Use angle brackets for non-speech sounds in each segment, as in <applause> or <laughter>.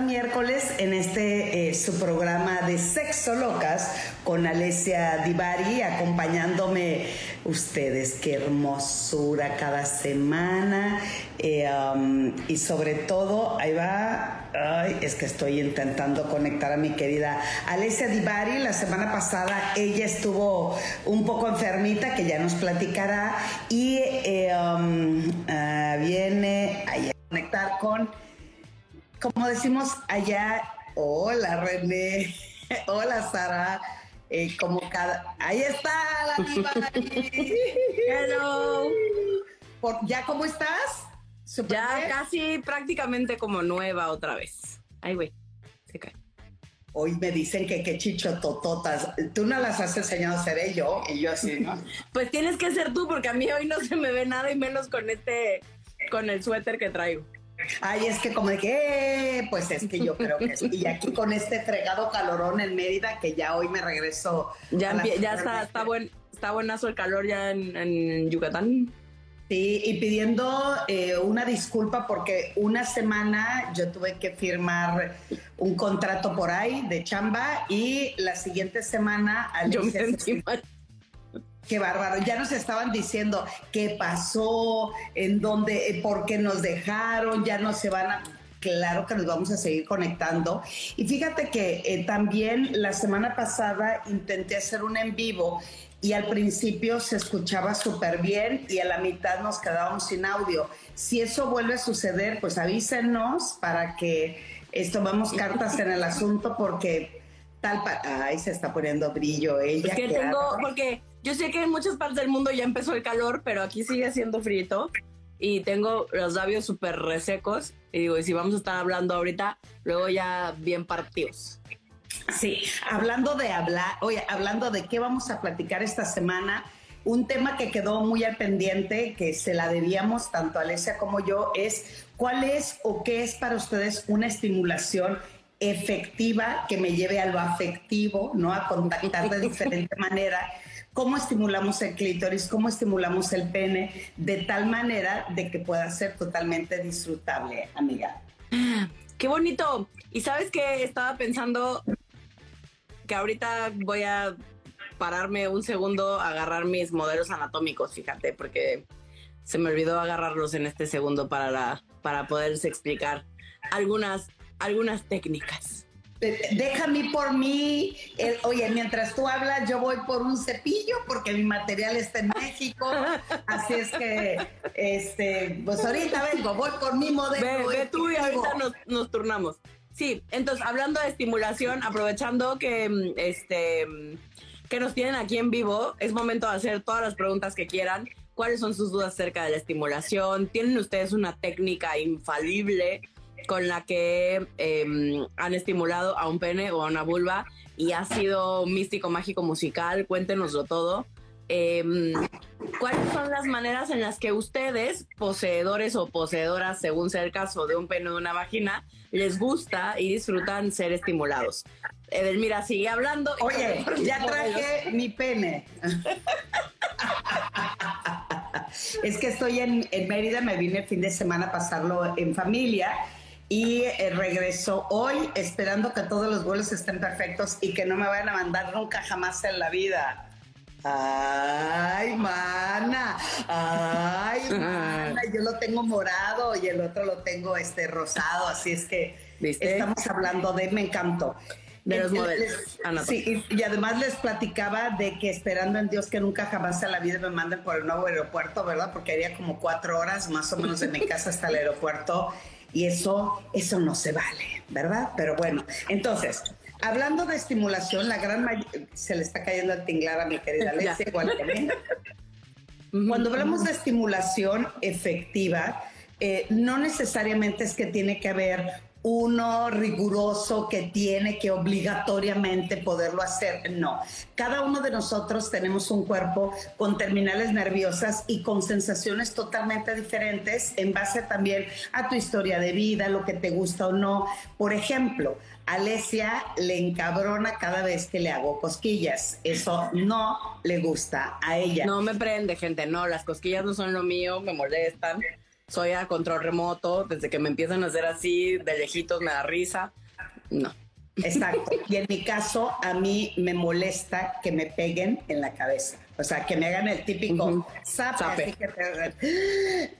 Miércoles en este eh, su programa de Sexo Locas con Alessia Divari acompañándome ustedes. Qué hermosura cada semana. Eh, um, y sobre todo, ahí va, ay, es que estoy intentando conectar a mi querida Alessia Divari. La semana pasada ella estuvo un poco enfermita, que ya nos platicará. Y eh, um, ah, viene a conectar con como decimos allá, hola René, <laughs> hola Sara, eh, como cada... Ahí está la diva. <laughs> Hello. ¿Ya cómo estás? ya casi prácticamente como nueva otra vez. Ay, güey, se cae. Hoy me dicen que qué chicho tototas. Tú no las has enseñado a hacer yo y yo así, ¿no? <laughs> pues tienes que ser tú porque a mí hoy no se me ve nada y menos con este, con el suéter que traigo. Ay, es que como de que, eh, pues es que yo creo que sí. Y aquí con este fregado calorón en Mérida, que ya hoy me regreso. Ya, ya está, está, buen, está buenazo el calor ya en, Yucatán. Sí, y pidiendo eh, una disculpa porque una semana yo tuve que firmar un contrato por ahí de chamba y la siguiente semana... yo me sentí Qué bárbaro. Ya nos estaban diciendo qué pasó, en dónde, eh, por qué nos dejaron, ya no se van a. Claro que nos vamos a seguir conectando. Y fíjate que eh, también la semana pasada intenté hacer un en vivo y al principio se escuchaba súper bien y a la mitad nos quedábamos sin audio. Si eso vuelve a suceder, pues avísenos para que tomemos cartas en el asunto porque tal... Ay, se está poniendo brillo ella. Tengo, porque yo sé que en muchas partes del mundo ya empezó el calor, pero aquí sigue siendo frío y tengo los labios súper resecos. Y digo, y si vamos a estar hablando ahorita, luego ya bien partidos. Sí, hablando de hablar, oye, hablando de qué vamos a platicar esta semana, un tema que quedó muy al pendiente, que se la debíamos tanto a Alesia como yo, es cuál es o qué es para ustedes una estimulación efectiva que me lleve a lo afectivo, ¿no? A contactar de <laughs> diferente manera cómo estimulamos el clítoris, cómo estimulamos el pene, de tal manera de que pueda ser totalmente disfrutable, amiga. <gasps> Qué bonito. Y sabes que estaba pensando que ahorita voy a pararme un segundo a agarrar mis modelos anatómicos, fíjate, porque se me olvidó agarrarlos en este segundo para, la, para poderles explicar algunas, algunas técnicas. Déjame por mí. oye, mientras tú hablas, yo voy por un cepillo porque mi material está en México. Así es que, este, pues ahorita vengo, voy por mi modelo. Ve, tú y ahorita nos, turnamos. Sí, entonces, hablando de estimulación, aprovechando que, mm, este, mm, que nos tienen aquí en vivo, es momento de hacer todas las preguntas que quieran. ¿Cuáles son sus dudas acerca de la estimulación? ¿Tienen ustedes una técnica infalible? Con la que em, han estimulado a un pene o a una vulva y ha sido místico, mágico, musical. Cuéntenoslo todo. Em, ¿Cuáles son las maneras en las que ustedes, poseedores o poseedoras, según sea el caso de un pene o de una vagina, les gusta y disfrutan ser estimulados? Edelmira, sigue hablando. Oye, ya traje mi pene. es que estoy en, en Mérida, me vine el fin de semana a pasarlo en familia y eh, regreso hoy esperando que todos los vuelos estén perfectos y que no me vayan a mandar nunca jamás en la vida. Ay, mana, ay, <laughs> mana, yo lo tengo morado y el otro lo tengo este rosado, así es que estamos hablando de, me encantó. De los modelos. sí, y, además les platicaba de que esperando en Dios que nunca jamás en la vida me manden por el nuevo aeropuerto, ¿verdad? Porque haría como cuatro horas más o menos de mi casa hasta el aeropuerto y eso, eso no se vale, ¿verdad? Pero bueno, entonces, hablando de estimulación, la gran mayoría, se le está cayendo el tinglar a mi querida <laughs> Alexia, igual que mí. Cuando hablamos de estimulación efectiva, eh, no necesariamente es que tiene que haber uno riguroso que tiene que obligatoriamente poderlo hacer. No, cada uno de nosotros tenemos un cuerpo con terminales nerviosas y con sensaciones totalmente diferentes en base también a tu historia de vida, lo que te gusta o no. Por ejemplo, Alesia le encabrona cada vez que le hago cosquillas. Eso no le gusta a ella. No me prende, gente. No, las cosquillas no son lo mío, me molestan soy a control remoto, desde que me empiezan a hacer así, de lejitos me da risa. No. Exacto. Y en mi caso, a mí me molesta que me peguen en la cabeza. O sea, que me hagan el típico zape.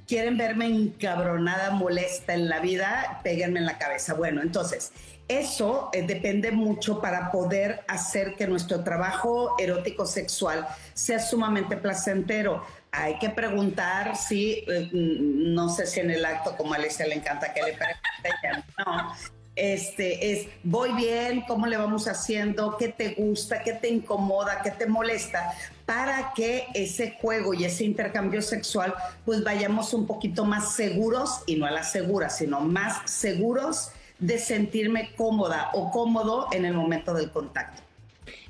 quieren verme encabronada, molesta en la vida, péguenme en la cabeza. Bueno, entonces, eso eh, depende mucho para poder hacer que nuestro trabajo erótico sexual sea sumamente placentero hay que preguntar si, eh, no sé si en el acto, como a Alicia le encanta que le pregunten, no. Este es, voy bien, cómo le vamos haciendo, qué te gusta, qué te incomoda, qué te molesta, para que ese juego y ese intercambio sexual, pues vayamos un poquito más seguros y no a la segura, sino más seguros de sentirme cómoda o cómodo en el momento del contacto.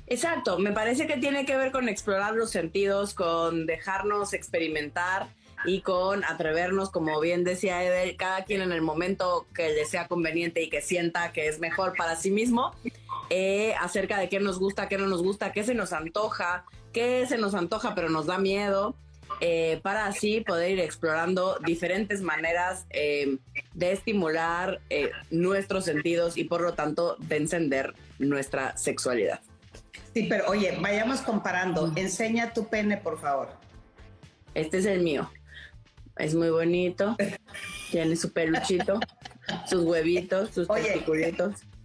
Exacto, me parece que tiene que ver con explorar los sentidos, con dejarnos experimentar y con atrevernos, como bien decía Edel, cada quien en el momento que le sea conveniente y que sienta que es mejor para sí mismo, eh, acerca de qué nos gusta, qué no nos gusta, qué se nos antoja, qué se nos antoja pero nos da miedo, eh, para así poder ir explorando diferentes maneras eh, de estimular nuestros sentidos y por lo tanto de encender nuestra sexualidad. Sí, pero oye, vayamos comparando. Enseña tu pene, por favor. Este es el mío. Es muy bonito. <laughs> Tiene su peluchito, sus huevitos, sus oye,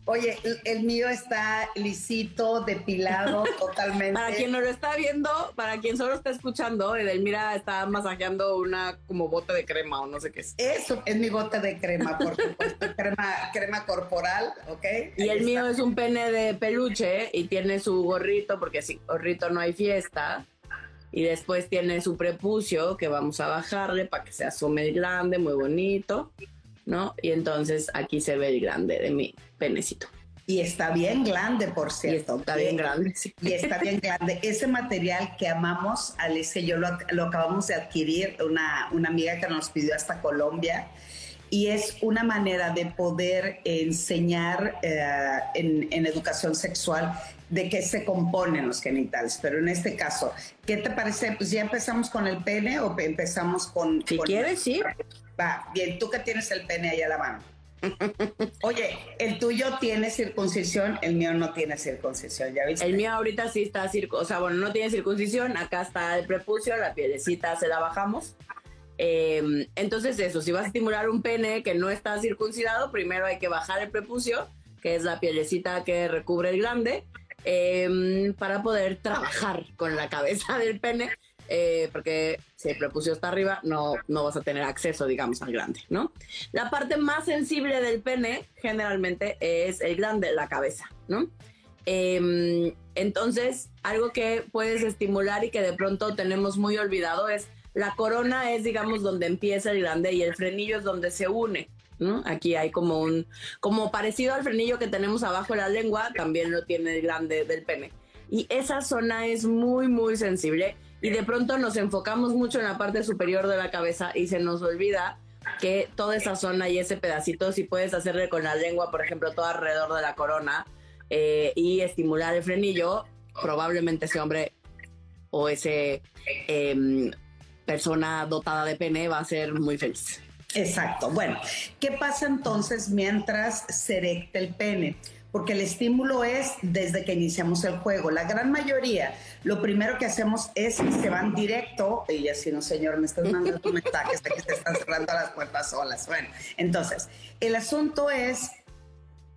Oye, el, mío está lisito, depilado <laughs> totalmente. Para quien no lo está viendo, para quien solo está escuchando, Edelmira está masajeando una como bote de crema o no sé qué es. Eso es mi bote de crema, por supuesto, <laughs> crema, crema corporal, ¿ok? Y el mío es un pene de peluche y tiene su gorrito, porque sin gorrito no hay fiesta. Y después tiene su prepucio que vamos a bajarle para que se asome el grande, muy bonito. ¿no? Y entonces aquí se ve el grande de mi penecito. Y está bien grande, por cierto. está bien grande, Y está bien grande. Ese material que amamos, Alicia yo lo, acabamos de adquirir, una, una amiga que nos pidió hasta Colombia, y es una manera de poder enseñar eh, en, en, educación sexual de qué se componen los genitales. Pero en este caso, ¿qué te parece? Pues ya empezamos con el pene o empezamos con... Si quieres, sí. Va, bien, tú que tienes el pene ahí a la mano. <laughs> Oye, el tuyo tiene circuncisión, el mío no tiene circuncisión, ¿ya viste? El mío ahorita sí está circuncisión, o sea, bueno, no tiene circuncisión, acá está el prepucio, la pielecita se la bajamos. Em, entonces eso, si vas a estimular un pene que no está circuncidado, primero hay que bajar el prepucio, que es la pielecita que recubre el glande, em, para poder trabajar con la cabeza del pene eh, porque si el prepucio está arriba, no, no vas a tener acceso, digamos, al glande, ¿no? La parte más sensible del pene generalmente es el glande, la cabeza, ¿no? Em, entonces, algo que puedes estimular y que de pronto tenemos muy olvidado es la corona es, digamos, donde empieza el glande y el frenillo es donde se une. Aquí hay como un, como parecido al frenillo que tenemos abajo de la lengua, también lo tiene el glande del pene. Y esa zona es muy, muy sensible y de pronto nos enfocamos mucho en la parte superior de la cabeza y se nos olvida que toda esa zona y ese pedacito, si puedes hacerle con la lengua, por ejemplo, todo alrededor de la corona eh, y estimular el frenillo, probablemente ese hombre o ese em, persona dotada de pene va a ser muy feliz. Exacto. Bueno, ¿qué pasa entonces mientras se erecta el pene? porque el estímulo es desde que iniciamos el juego. La gran mayoría, lo primero que hacemos es que se van directo, y así no, señor, me estás mandando mensajes de que te están cerrando las puertas solas. Bueno, entonces, el asunto es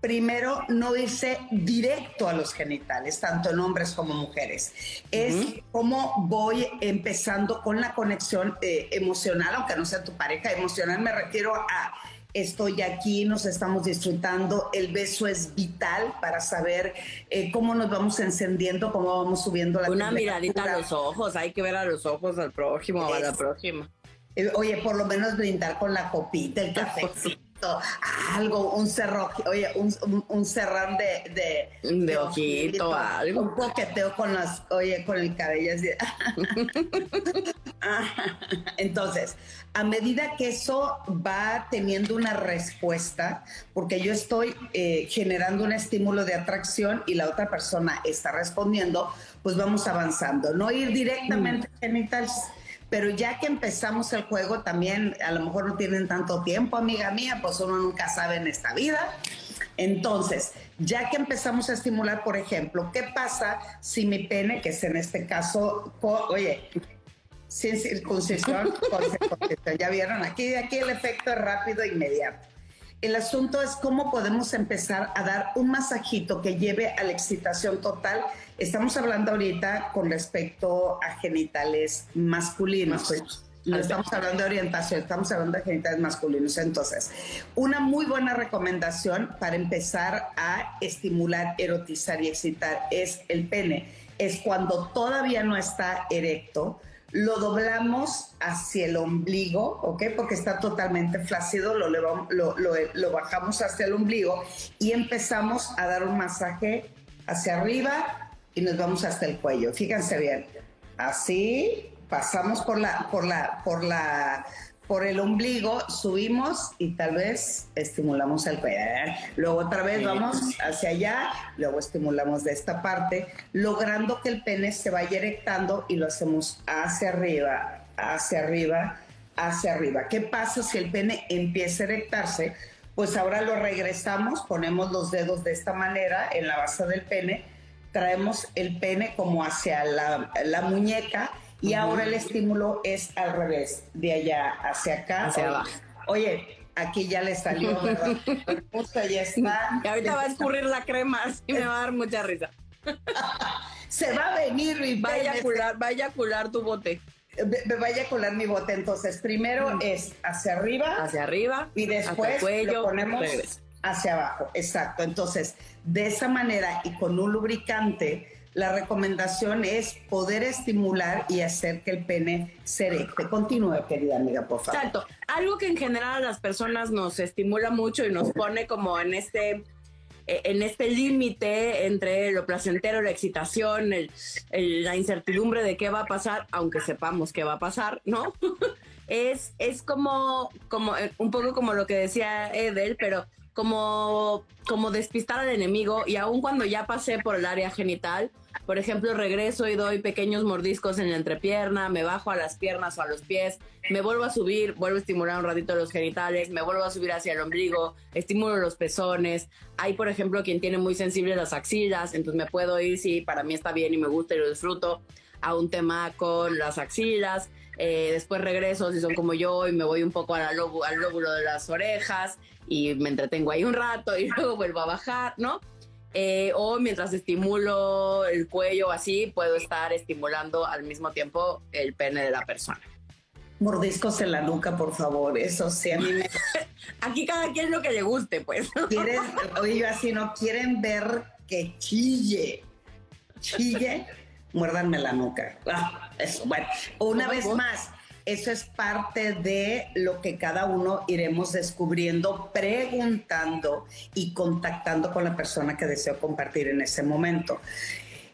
primero no irse directo a los genitales, tanto en hombres como mujeres. Es cómo voy empezando con la conexión eh, emocional, aunque no sea tu pareja emocional, me refiero a estoy aquí, nos estamos disfrutando, el beso es vital para saber eh, cómo nos vamos encendiendo, cómo vamos subiendo la Una miradita a los ojos, hay que ver a los ojos al prójimo o a la próxima. Eh, oye, por lo menos brindar con la copita, el cafecito, ojito, algo, un cerro, oye, un, un, cerrón de, de, ojito, algo. Un coqueteo con las, oye, con el cabello así. <laughs> Entonces, a medida que eso va teniendo una respuesta, porque yo estoy eh, generando un estímulo de atracción y la otra persona está respondiendo, pues vamos avanzando. No ir directamente mm. genitales pero ya que empezamos el juego también a lo mejor no tienen tanto tiempo, amiga mía, pues uno nunca sabe en esta vida. Entonces, ya que empezamos a estimular, por ejemplo, ¿qué pasa si mi pene, que es en este caso, oye, sin <laughs> circuncisión, ya vieron, aquí, aquí el efecto es rápido e inmediato. El asunto es cómo podemos empezar a dar un masajito que lleve a la excitación total. Estamos hablando ahorita con respecto a genitales masculinos. No estamos hablando de orientación, estamos hablando de genitales masculinos. Entonces, una muy buena recomendación para empezar a estimular, erotizar y excitar es el pene. Es cuando todavía no está erecto, lo doblamos hacia el ombligo, ¿ok? Porque está totalmente flácido, lo, lo, bajamos hacia el ombligo y empezamos a dar un masaje hacia arriba y nos vamos hasta el cuello. Fíjense bien, así pasamos por la, por la, por la por el ombligo, subimos y tal vez estimulamos el cuello. Luego otra vez vamos hacia allá, luego estimulamos de esta parte, logrando que el pene se vaya erectando y lo hacemos hacia arriba, hacia arriba, hacia arriba. ¿Qué pasa si el pene empieza a erectarse? Pues ahora lo regresamos, ponemos los dedos de esta manera en la base del pene, traemos el pene como hacia la, la muñeca y ahora el estímulo es al revés, de allá hacia acá. Hacia abajo. Oye, aquí ya le salió, <laughs> ¿verdad? ya está. Y ahorita va a escurrir la crema, así me va a dar mucha risa. <laughs> Se va a venir y vaya a cular, vaya a cular tu bote. Vaya a colar mi bote. Entonces, primero es hacia arriba. Hacia arriba. Y después lo ponemos hacia abajo. Exacto. Entonces, de esa manera y con un lubricante, la recomendación es poder estimular y hacer que el pene se erecte. Continúe, querida amiga, por favor. Exacto. Algo que en general a las personas nos estimula mucho y nos pone como en este eh, en este límite entre lo placentero, la excitación, la incertidumbre de qué va a pasar, aunque sepamos qué va a pasar, ¿no? <laughs> es, es como, como eh, un poco como lo que decía Edel, pero como, como despistar al enemigo y aun cuando ya pasé por el área genital, por ejemplo, regreso y doy pequeños mordiscos en la entrepierna, me bajo a las piernas o a los pies, me vuelvo a subir, vuelvo a estimular un ratito los genitales, me vuelvo a subir hacia el ombligo, estimulo los pezones. Hay, por ejemplo, quien tiene muy sensible las axilas, entonces me puedo ir si para mí está bien y me gusta y lo disfruto a un tema con las axilas. Eh, después regreso si son como yo y me voy un poco al lóbulo de las orejas y me entretengo ahí un rato y <laughs> luego vuelvo a bajar, ¿no? Eh, o mientras estimulo el cuello así, puedo estar estimulando al mismo tiempo el pene de la persona. Mordiscos en la nuca, por favor, eso sí, a mí me... <laughs> Aquí cada quien lo que le guste, pues. ¿Quieren, oye, yo así no quieren ver que chille, chille, muérdanme la nuca. Ah, eso, bueno, una vez más, eso es parte de lo que cada uno iremos descubriendo, preguntando y contactando con la persona que deseo compartir en ese momento.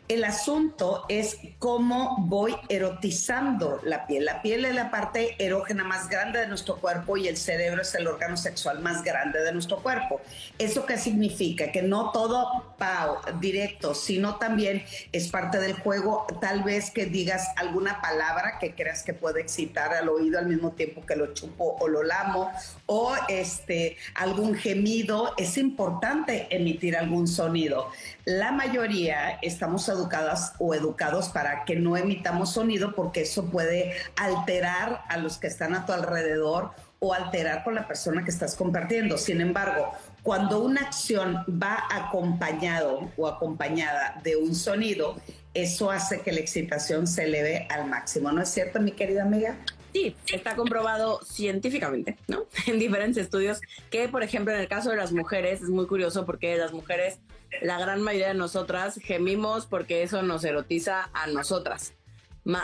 El asunto es cómo voy erotizando la piel. La piel es la parte erógena más grande de nuestro cuerpo y el cerebro es el órgano sexual más grande de nuestro cuerpo. ¿Eso qué significa? Que no todo pao, directo, sino también es parte del juego. Tal vez que digas alguna palabra que creas que puede excitar al oído al mismo tiempo que lo chupo o lo lamo, o este, algún gemido. Es importante emitir algún sonido. La mayoría estamos educadas o educados para que no emitamos sonido porque eso puede alterar a los que están a tu alrededor o alterar con la persona que estás compartiendo. Sin embargo, cuando una acción va acompañado o acompañada de un sonido, eso hace que la excitación se eleve al máximo. ¿No es cierto, mi querida amiga? Sí, está comprobado científicamente, ¿no? <laughs> En diferentes estudios que, por ejemplo, en el caso de las mujeres, es muy curioso porque las mujeres la gran mayoría de nosotras gemimos porque eso nos erotiza a nosotras.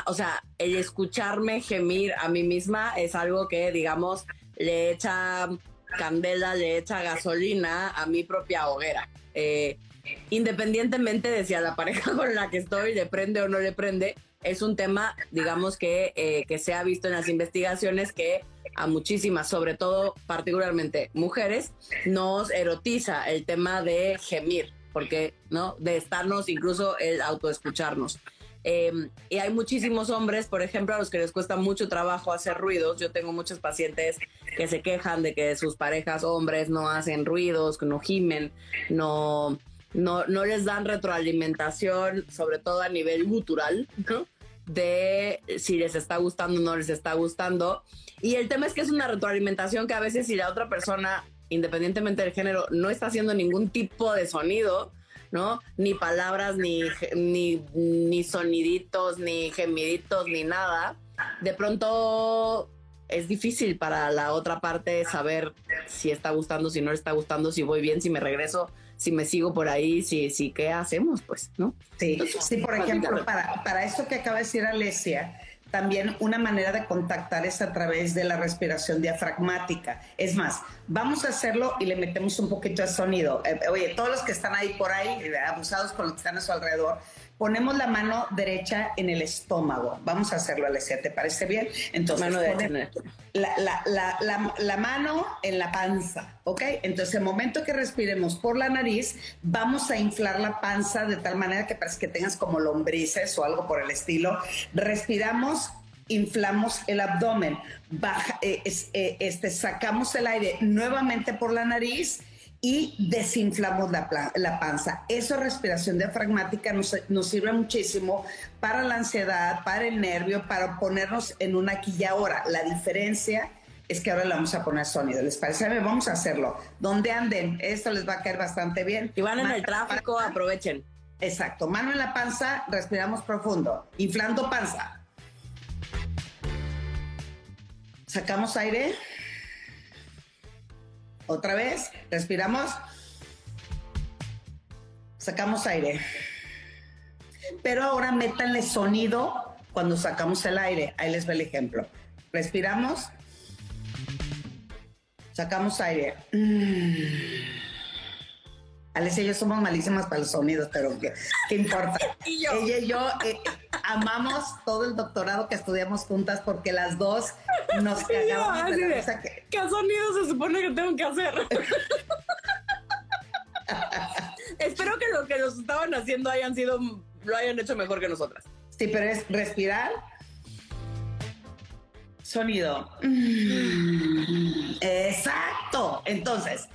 o sea, el escucharme gemir a mí misma es algo que, digamos, le echa candela le echa gasolina a mi propia hoguera. Eh, independientemente de si a la pareja <laughs> con la que estoy le prende o no le prende, es un tema, digamos, que, eh, que se ha visto en las investigaciones que a muchísimas, sobre todo particularmente mujeres, nos erotiza el tema de gemir, porque, ¿no? De estarnos, incluso el autoescucharnos. Eh, y hay muchísimos hombres, por ejemplo, a los que les cuesta mucho trabajo hacer ruidos. Yo tengo muchos pacientes que se quejan de que sus parejas hombres no hacen ruidos, que no gimen, no, no, no les dan retroalimentación, sobre todo a nivel gutural, de si les está gustando o no les está gustando. Y el tema es que es una retroalimentación que a veces si la otra persona, independientemente del género, no está haciendo ningún tipo de sonido, ¿no? Ni palabras, ni, ni, ni soniditos, ni gemiditos, ni nada. De pronto es difícil para la otra parte saber si está gustando, si no le está gustando, si voy bien, si me regreso, si me sigo por ahí, si, si ¿qué hacemos? Pues, ¿no? Sí, sí por ejemplo, para, para esto que acaba de decir Alesia, también una manera de contactar es a través de la respiración diafragmática. Es más, vamos a hacerlo y le metemos un poquito de sonido. Eh, oye, todos los que están ahí por ahí, eh, abusados con los que están a su alrededor, ponemos la mano derecha en el estómago. Vamos a hacerlo, Alessia, ¿te parece bien? Entonces, mano la, mano en la panza, ¿ok? Entonces, el momento que respiremos por la nariz, vamos a inflar la panza de tal manera que parece que tengas como lombrices o algo por el estilo. Respiramos inflamos el abdomen, baja, eh, eh, este, sacamos el aire nuevamente por la nariz y desinflamos la, panza. Eso, respiración diafragmática, nos, nos, sirve muchísimo para la ansiedad, para el nervio, para ponernos en una aquí y ahora. La diferencia es que ahora le vamos a poner sonido. ¿Les parece? Vamos a hacerlo. Donde anden, esto les va a caer bastante bien. Y van en el tráfico, aprovechen. Exacto. Mano en la panza, respiramos profundo. Inflando panza. Sacamos aire. Otra vez, respiramos. Sacamos aire. Pero ahora métanle sonido cuando sacamos el aire. Ahí les ve el ejemplo. Respiramos. Sacamos aire. Mm. Alicia y yo somos malísimas para los sonidos, pero ¿qué, importa? <laughs> Ella y yo eh, amamos todo el doctorado que estudiamos juntas porque las dos nos <laughs> cagamos de la que... ¿Qué sonidos se supone que tengo que hacer? Espero que lo que nos estaban haciendo hayan sido, lo hayan hecho mejor que nosotras. Sí, pero es respirar. Sonido. Exacto. Entonces,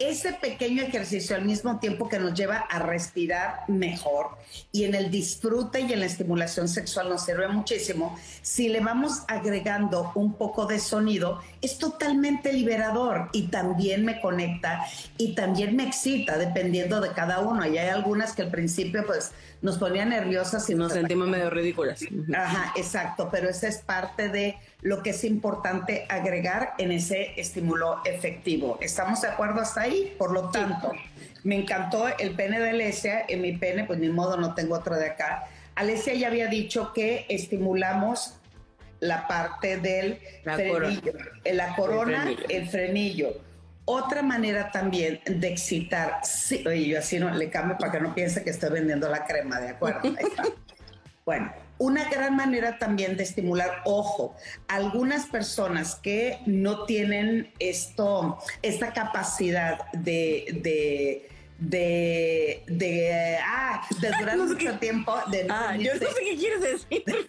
ese pequeño ejercicio al mismo tiempo que nos lleva a respirar mejor y en el disfrute y en la estimulación sexual nos sirve muchísimo, si le vamos agregando un poco de sonido, es totalmente liberador y también me conecta y también me excita dependiendo de cada uno. Y hay algunas que al principio pues nos ponían nerviosas y nos sentimos medio ridículas. Ajá, exacto, pero esa es parte de lo que es importante agregar en ese estímulo efectivo. ¿Estamos de acuerdo hasta ahí? Por lo tanto, me encantó el pene de Alesia. En mi pene, pues ni modo, no tengo otro de acá. Alesia ya había dicho que estimulamos la parte del frenillo, corona. la corona, el frenillo. Otra manera también de excitar, sí, oye, yo así no le cambio para que no piense que estoy vendiendo la crema, ¿de acuerdo? <laughs> bueno, una gran manera también de estimular, ojo, algunas personas que no tienen esto, esta capacidad de, de de, de, ah, de <laughs> durar mucho tiempo. De ah, yo no sé qué quieres decir. <laughs>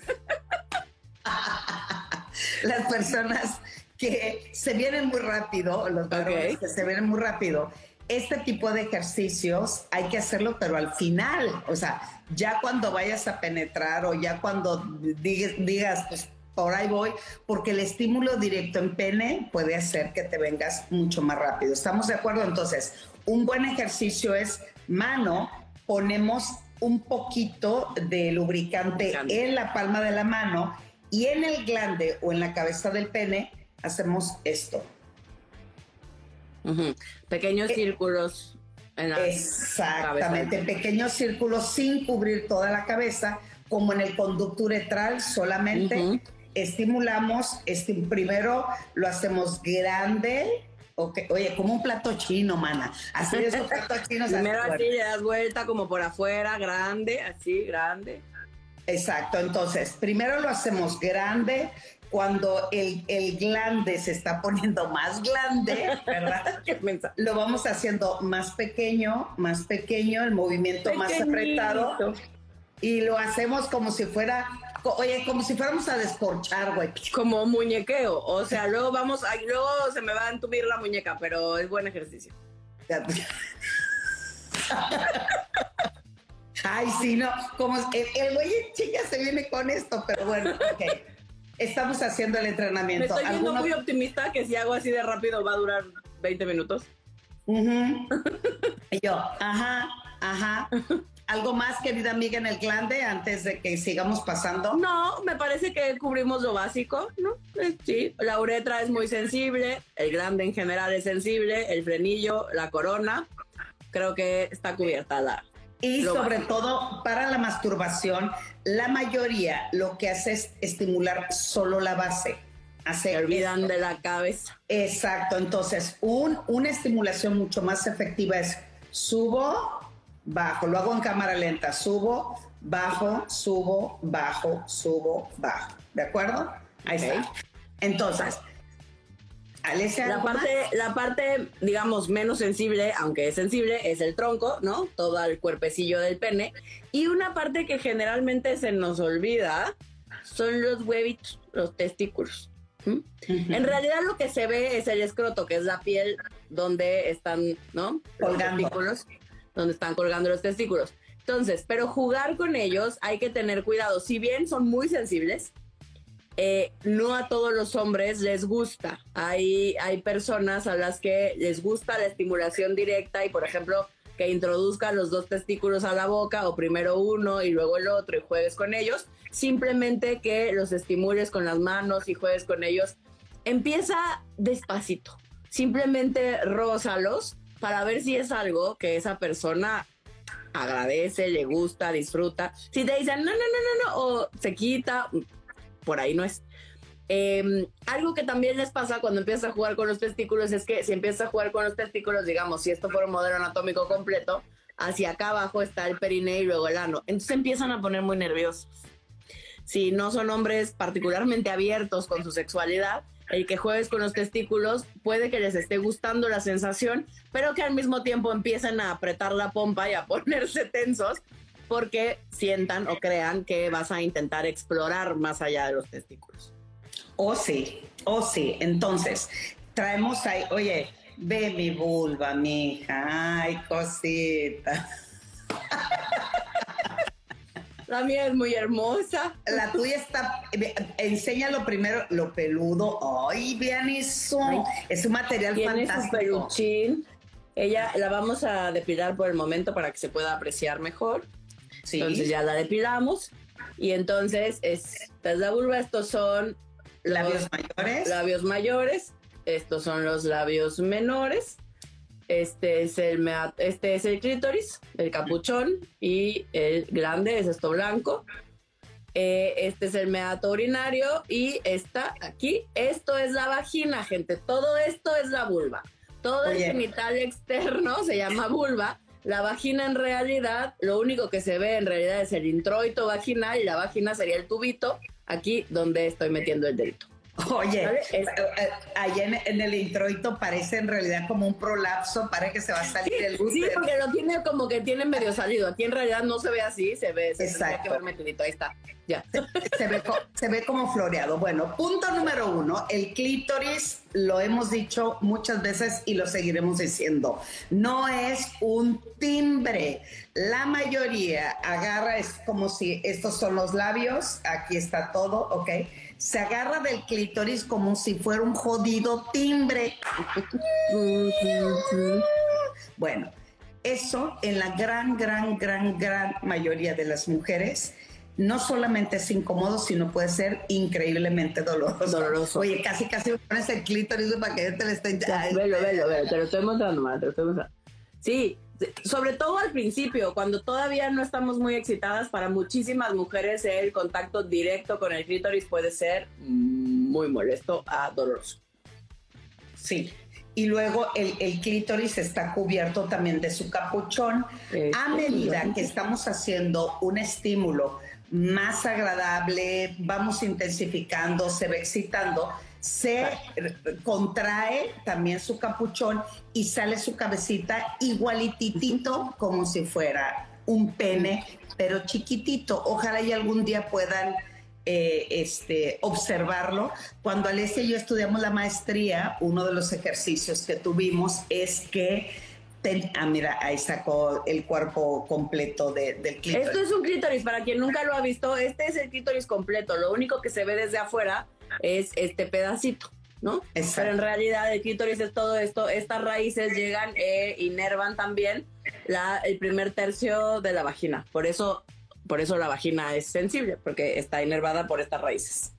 Las personas que se vienen muy rápido, los varones que se vienen muy rápido, este tipo de ejercicios hay que hacerlo, pero al final, o sea, ya cuando vayas a penetrar o ya cuando digas, digas pues por ahí voy, porque el estímulo directo en pene puede hacer que te vengas mucho más rápido. ¿Estamos de acuerdo? Entonces, un buen ejercicio es mano, ponemos un poquito de lubricante en la palma de la mano y en el glande o en la cabeza del pene hacemos esto. Pequeños eh, círculos. En exactamente, pequeños círculos sin cubrir toda la cabeza, como en el conducto uretral, solamente estimulamos, primero lo hacemos grande Okay. Oye, como un plato chino, mana. Así es un plato <laughs> chino. Primero así le das vuelta como por afuera, grande, así, grande. Exacto, entonces, primero lo hacemos grande, cuando el, el, glande se está poniendo más grande, ¿verdad? <laughs> lo vamos haciendo más pequeño, más pequeño, el movimiento más apretado. Y lo hacemos como si fuera, oye, como si fuéramos a descorchar, güey. Como muñequeo. O sea, luego vamos, ay, luego se me va a entubir la muñeca, pero es buen ejercicio. Ay, sí, no, como el, güey chica se viene con esto, pero bueno, ok. Estamos haciendo el entrenamiento. Me estoy siendo muy optimista que si hago así de rápido va a durar 20 minutos. <laughs> yo, ajá, ajá. ¿Algo más, querida amiga, en el glande antes de que sigamos pasando? No, me parece que cubrimos lo básico, ¿no? Sí, la uretra es muy sensible, el glande en general es sensible, el frenillo, la corona, creo que está cubierta la, y sobre todo para la masturbación, la mayoría lo que hace es estimular solo la base. Se olvidan de la cabeza. Exacto, entonces un, una estimulación mucho más efectiva es subo, bajo, lo hago en cámara lenta, subo, bajo, subo, bajo, subo, bajo. ¿De acuerdo? Ahí está. Entonces, la parte, la parte, digamos, menos sensible, aunque es sensible, es el tronco, ¿no? Todo el cuerpecillo del pene. Y una parte que generalmente se nos olvida son los huevitos, los testículos. En realidad lo que se ve es el escroto, que es la piel donde están, ¿no? Los testículos, donde están colgando los testículos. Entonces, pero jugar con ellos hay que tener cuidado. Si bien son muy sensibles, eh, no a todos los hombres les gusta. Hay, hay personas a las que les gusta la estimulación directa y, por ejemplo, que introduzcan los dos testículos a la boca o primero uno y luego el otro y juegues con ellos. Simplemente que los estimules con las manos y juegues con ellos. Empieza despacito. Simplemente rózalos para ver si es algo que esa persona agradece, le gusta, disfruta. Si te dicen no, no, no, no, no, o se quita, por ahí no es. Em, algo que también les pasa cuando empiezas a jugar con los testículos es que si empiezas a jugar con los testículos, digamos, si esto fuera un modelo anatómico completo, hacia acá abajo está el perineo y luego el ano. Entonces empiezan a poner muy nerviosos. Si no son hombres particularmente abiertos con su sexualidad, el que juegues con los testículos puede que les esté gustando la sensación, pero que al mismo tiempo empiecen a apretar la pompa y a <laughs> ponerse tensos porque sientan o crean que vas a intentar explorar más allá de los testículos. Oh, sí, oh, sí. Entonces, traemos ahí, oye, ve mi vulva, mija, ay, cosita. La mía es muy hermosa. La tuya está. Enséñalo primero lo peludo. Ay, vean eso. es un material tiene fantástico. Su peluchín. Ella la vamos a depilar por el momento para que se pueda apreciar mejor. Entonces ya la depilamos. Y entonces, esta es la vulva, estos son labios mayores. Labios mayores. Estos son los labios menores. Este es el este es el clítoris, el capuchón y el grande es esto blanco. Eh, este es el meato urinario y esta aquí, esto es la vagina, gente. Todo esto es la vulva. Todo el genital externo se llama vulva la vagina en realidad, lo único que se ve en realidad es el introito vaginal y la vagina sería el tubito, aquí donde estoy metiendo el dedito. Oye, eh, eh, allá en, el introito parece en realidad como un prolapso, parece que se va a salir el útero. Sí, porque lo tiene como que tiene medio salido. Aquí en realidad no se ve así, se ve, se Exacto. que ver metidito, ahí está. Ya. Se, ve, se ve como floreado. Bueno, punto número uno, el clítoris, lo hemos dicho muchas veces y lo seguiremos diciendo, no es un timbre. La mayoría agarra, es como si estos son los labios, aquí está todo, ¿ok? Se agarra del clítoris como si fuera un jodido timbre. bueno, eso en la gran, gran, gran, gran mayoría de las mujeres no solamente es incómodo, sino puede ser increíblemente doloroso. Doloroso. Oye, casi, casi pones el clítoris para que te le esté... Velo, velo, velo, te lo estoy mostrando, te lo estoy mostrando. Sí, sobre todo al principio, cuando todavía no estamos muy excitadas, para muchísimas mujeres el contacto directo con el clítoris puede ser muy molesto a doloroso. Sí. y luego el, clítoris está cubierto también de su capuchón. a medida que estamos haciendo un estímulo más agradable, vamos intensificando, se va excitando, se contrae también su capuchón y sale su cabecita igualititito como si fuera un pene, pero chiquitito. Ojalá y algún día puedan eh, este, observarlo. Cuando Alessia y yo estudiamos la maestría, uno de los ejercicios que tuvimos es que ah, mira, ahí sacó el cuerpo completo del clítoris. Esto es un clítoris, para quien nunca lo ha visto, este es el clítoris completo. Lo único que se ve desde afuera es este pedacito, ¿no? Pero en realidad el clítoris es todo esto. Estas raíces llegan e inervan también la, el primer tercio de la vagina. Por eso por eso la vagina es sensible, porque está inervada por estas raíces.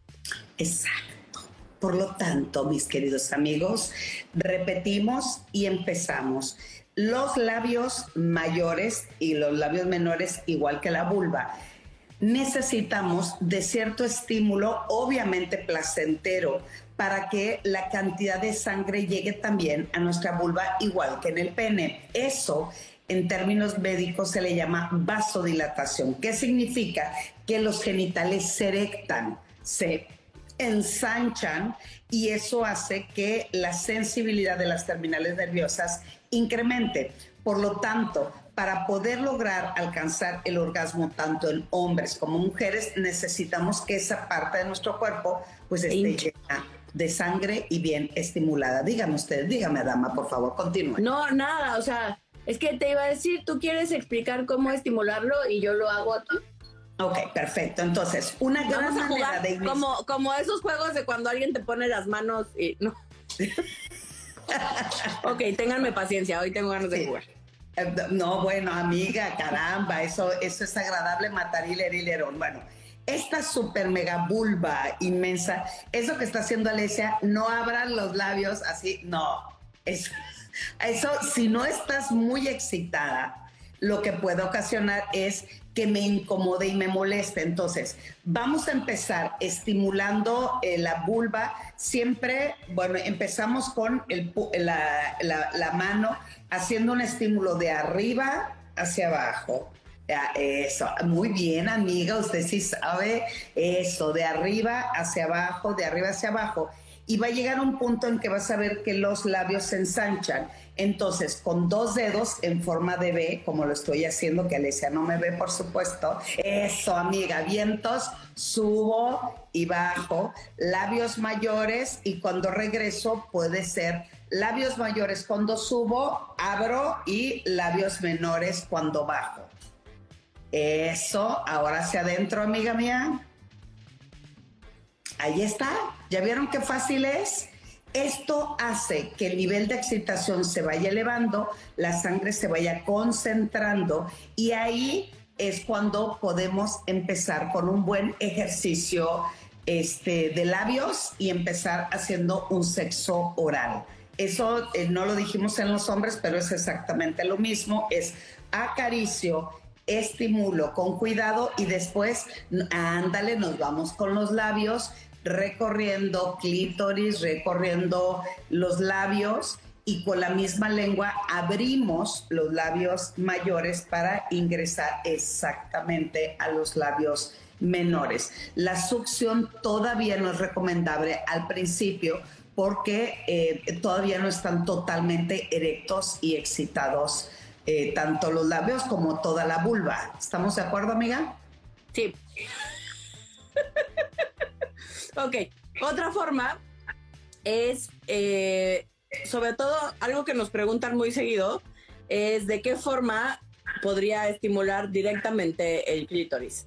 Exacto. Por lo tanto, mis queridos amigos, repetimos y empezamos. Los labios mayores y los labios menores, igual que la vulva, necesitamos de cierto estímulo, obviamente placentero, para que la cantidad de sangre llegue también a nuestra vulva, igual que en el pene. Eso en términos médicos se le llama vasodilatación. ¿Qué significa? Que los genitales se erectan, se ensanchan y eso hace que la sensibilidad de las terminales nerviosas incremente. Por lo tanto, para poder lograr alcanzar el orgasmo tanto en hombres como mujeres, necesitamos que esa parte de nuestro cuerpo pues esté llena de sangre y bien estimulada. Dígame usted, dígame, dama, por favor, continúe. No, nada, o sea, es que te iba a decir, tú quieres explicar cómo estimularlo y yo lo hago aquí. Ok, perfecto. Entonces, una gran Vamos a jugar de como, como esos juegos de cuando alguien te pone las manos y no. <laughs> ok, ténganme paciencia, hoy tengo ganas de jugar. No, bueno, amiga, caramba, eso, eso es agradable matar y lerón. Bueno, esta super mega vulva inmensa, eso que está haciendo Alesia, no abran los labios así, no, es eso, si no estás muy excitada, lo que puede ocasionar es que me incomode y me moleste. Entonces, vamos a empezar estimulando eh, la vulva. Siempre, bueno, empezamos con la, mano haciendo un estímulo de arriba hacia abajo. Eso, muy bien amiga, usted sí sabe eso, de arriba hacia abajo, de arriba hacia abajo y va a llegar un punto en que vas a ver que los labios se ensanchan. Entonces, con dos dedos en forma de B, como lo estoy haciendo, que Alesia no me ve, por supuesto. Eso, amiga, vientos, subo y bajo, labios mayores y cuando regreso puede ser labios mayores cuando subo, abro y labios menores cuando bajo. Eso, ahora hacia adentro, amiga mía. Ahí está. ¿Ya vieron qué fácil es? Esto hace que el nivel de excitación se vaya elevando, la sangre se vaya concentrando y ahí es cuando podemos empezar con un buen ejercicio este, de labios y empezar haciendo un sexo oral. Eso eh, no lo dijimos en los hombres, pero es exactamente lo mismo. Es acaricio, estimulo con cuidado y después, ándale, nos vamos con los labios recorriendo clítoris, recorriendo los labios y con la misma lengua abrimos los labios mayores para ingresar exactamente a los labios menores. La succión todavía no es recomendable al principio porque eh, todavía no están totalmente erectos y excitados eh, tanto los labios como toda la vulva. ¿Estamos de acuerdo, amiga? Sí. <laughs> ok, otra forma es, eh, sobre todo, algo que nos preguntan muy seguido, es de qué forma podría estimular directamente el clítoris.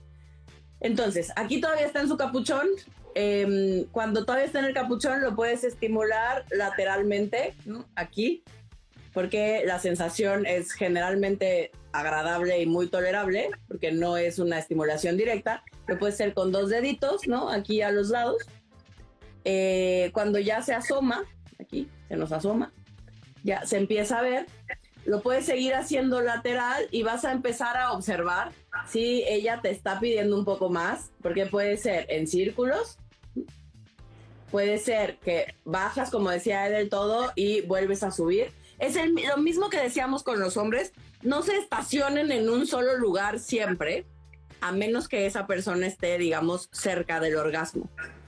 Entonces, aquí todavía está en su capuchón. Em, cuando todavía está en el capuchón, lo puedes estimular lateralmente, aquí, porque la sensación es generalmente agradable y muy tolerable, porque no es una estimulación directa, que puede ser con dos deditos, ¿no? Aquí a los lados. Eh, cuando ya se asoma, aquí se nos asoma, ya se empieza a ver, lo puedes seguir haciendo lateral y vas a empezar a observar si ella te está pidiendo un poco más, porque puede ser en círculos, puede ser que bajas, como decía él, del todo y vuelves a subir. Es el, lo mismo que decíamos con los hombres, no se estacionen en un solo lugar siempre, a menos que esa persona esté, digamos, cerca del orgasmo.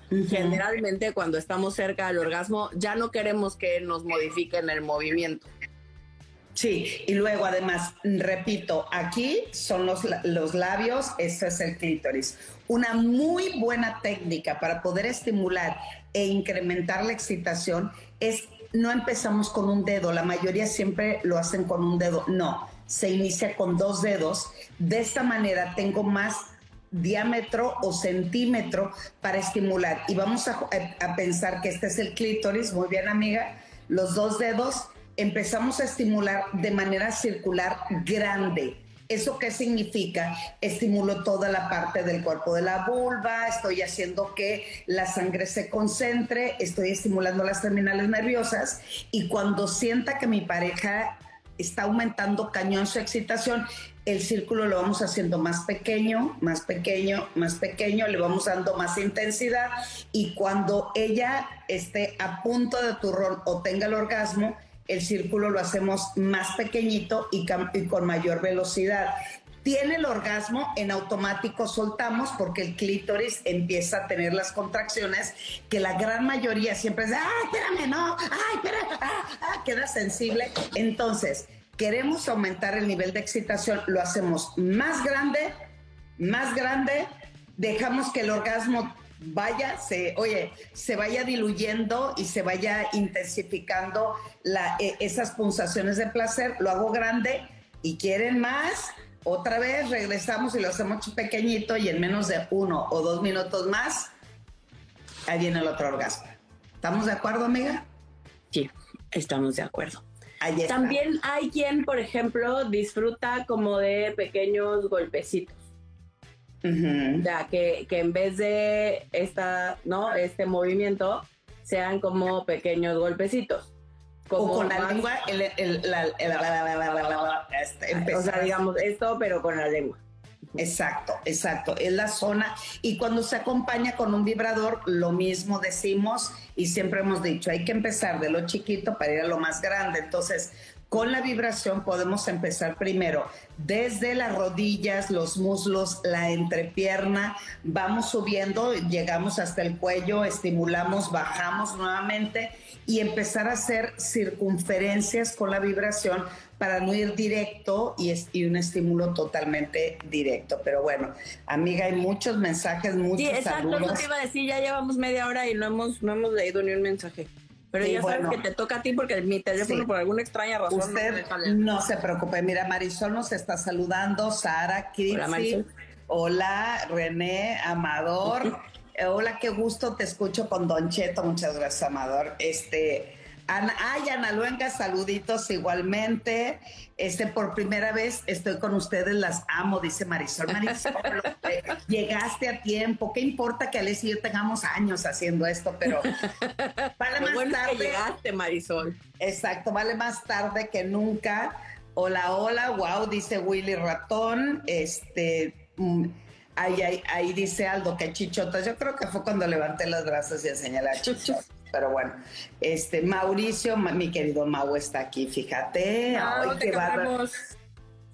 Generalmente cuando estamos cerca del orgasmo ya no queremos que nos modifiquen el movimiento. Sí, y luego además, repito, aquí son los, los labios, este es el clítoris. Una muy buena técnica para poder estimular e incrementar la excitación es no empezamos con un dedo, la mayoría siempre lo hacen con un dedo, no, se inicia con dos dedos, de esta manera tengo más diámetro o centímetro para estimular. Y vamos a, pensar que este es el clítoris, muy bien amiga, los dos dedos empezamos a estimular de manera circular grande. ¿Eso qué significa? Estimulo toda la parte del cuerpo de la vulva, estoy haciendo que la sangre se concentre, estoy estimulando las terminales nerviosas. Y cuando sienta que mi pareja está aumentando cañón su excitación, el círculo lo vamos haciendo más pequeño, más pequeño, más pequeño, le vamos dando más intensidad y cuando ella esté a punto de turrón o tenga el orgasmo, el círculo lo hacemos más pequeñito y, con mayor velocidad. Tiene el orgasmo, en automático soltamos porque el clítoris empieza a tener las contracciones que la gran mayoría siempre es, ¡ay, espérame, no! ¡ay, espérame! Ah, ah, queda sensible. Entonces, queremos aumentar el nivel de excitación, lo hacemos más grande, más grande, dejamos que el orgasmo vaya, se, oye, se vaya diluyendo y se vaya intensificando la, e, esas pulsaciones de placer, lo hago grande y quieren más, otra vez regresamos y lo hacemos pequeñito y en menos de uno o dos minutos más, ahí viene el otro orgasmo. ¿Estamos de acuerdo, amiga? Sí, estamos de acuerdo. También hay quien, por ejemplo, disfruta como de pequeños golpecitos. Ya que, que, en vez de esta, ¿no? este movimiento sean como pequeños golpecitos. Como con la lengua, el, el, la, o sea, digamos esto, pero con la lengua. Exacto, exacto. Es la zona. Y cuando se acompaña con un vibrador, lo mismo decimos y siempre hemos dicho, hay que empezar de lo chiquito para ir a lo más grande. Entonces, con la vibración podemos empezar primero desde las rodillas, los muslos, la entrepierna, vamos subiendo, llegamos hasta el cuello, estimulamos, bajamos nuevamente y empezar a hacer circunferencias con la vibración para no ir directo y, y, un estímulo totalmente directo. Pero bueno, amiga, hay muchos mensajes, muchos sí, exacto, saludos. te iba a decir, ya llevamos media hora y no hemos, no hemos leído ni un mensaje. Pero ya sabes que te toca a ti porque mi teléfono por alguna extraña razón. Usted no, se preocupe. Mira, Marisol nos está saludando, Sara, Cristi. Hola, René, Amador. Hola, qué gusto te escucho con Don Cheto. Muchas gracias, Amador. Este, Ana, ay, Ana Luenga, saluditos igualmente. Este, por primera vez estoy con ustedes, las amo, dice Marisol. Marisol, <laughs> llegaste a tiempo. ¿Qué importa que Alex y yo tengamos años haciendo esto? Pero vale <laughs> más tarde. llegaste, Marisol. Exacto, vale más tarde que nunca. Hola, hola, wow, dice Willy Ratón. Este. Mm, ahí, ahí, dice Aldo que chichotas. Yo creo que fue cuando levanté los brazos y enseñé la chichota. Pero bueno, este Mauricio, mi querido Mau está aquí, fíjate. Ay, qué.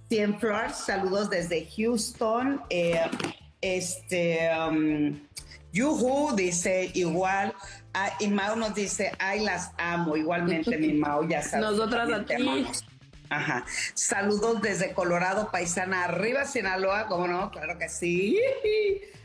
100 Flores, saludos desde Houston. Eh, este, um, Yuhu dice igual. Ah, y Mau nos dice, ay, las amo. Igualmente, mi Mau, ya sabes. Nosotras aquí. Ajá. Saludos desde Colorado, paisana. Arriba, Sinaloa, ¿cómo no? Claro que sí.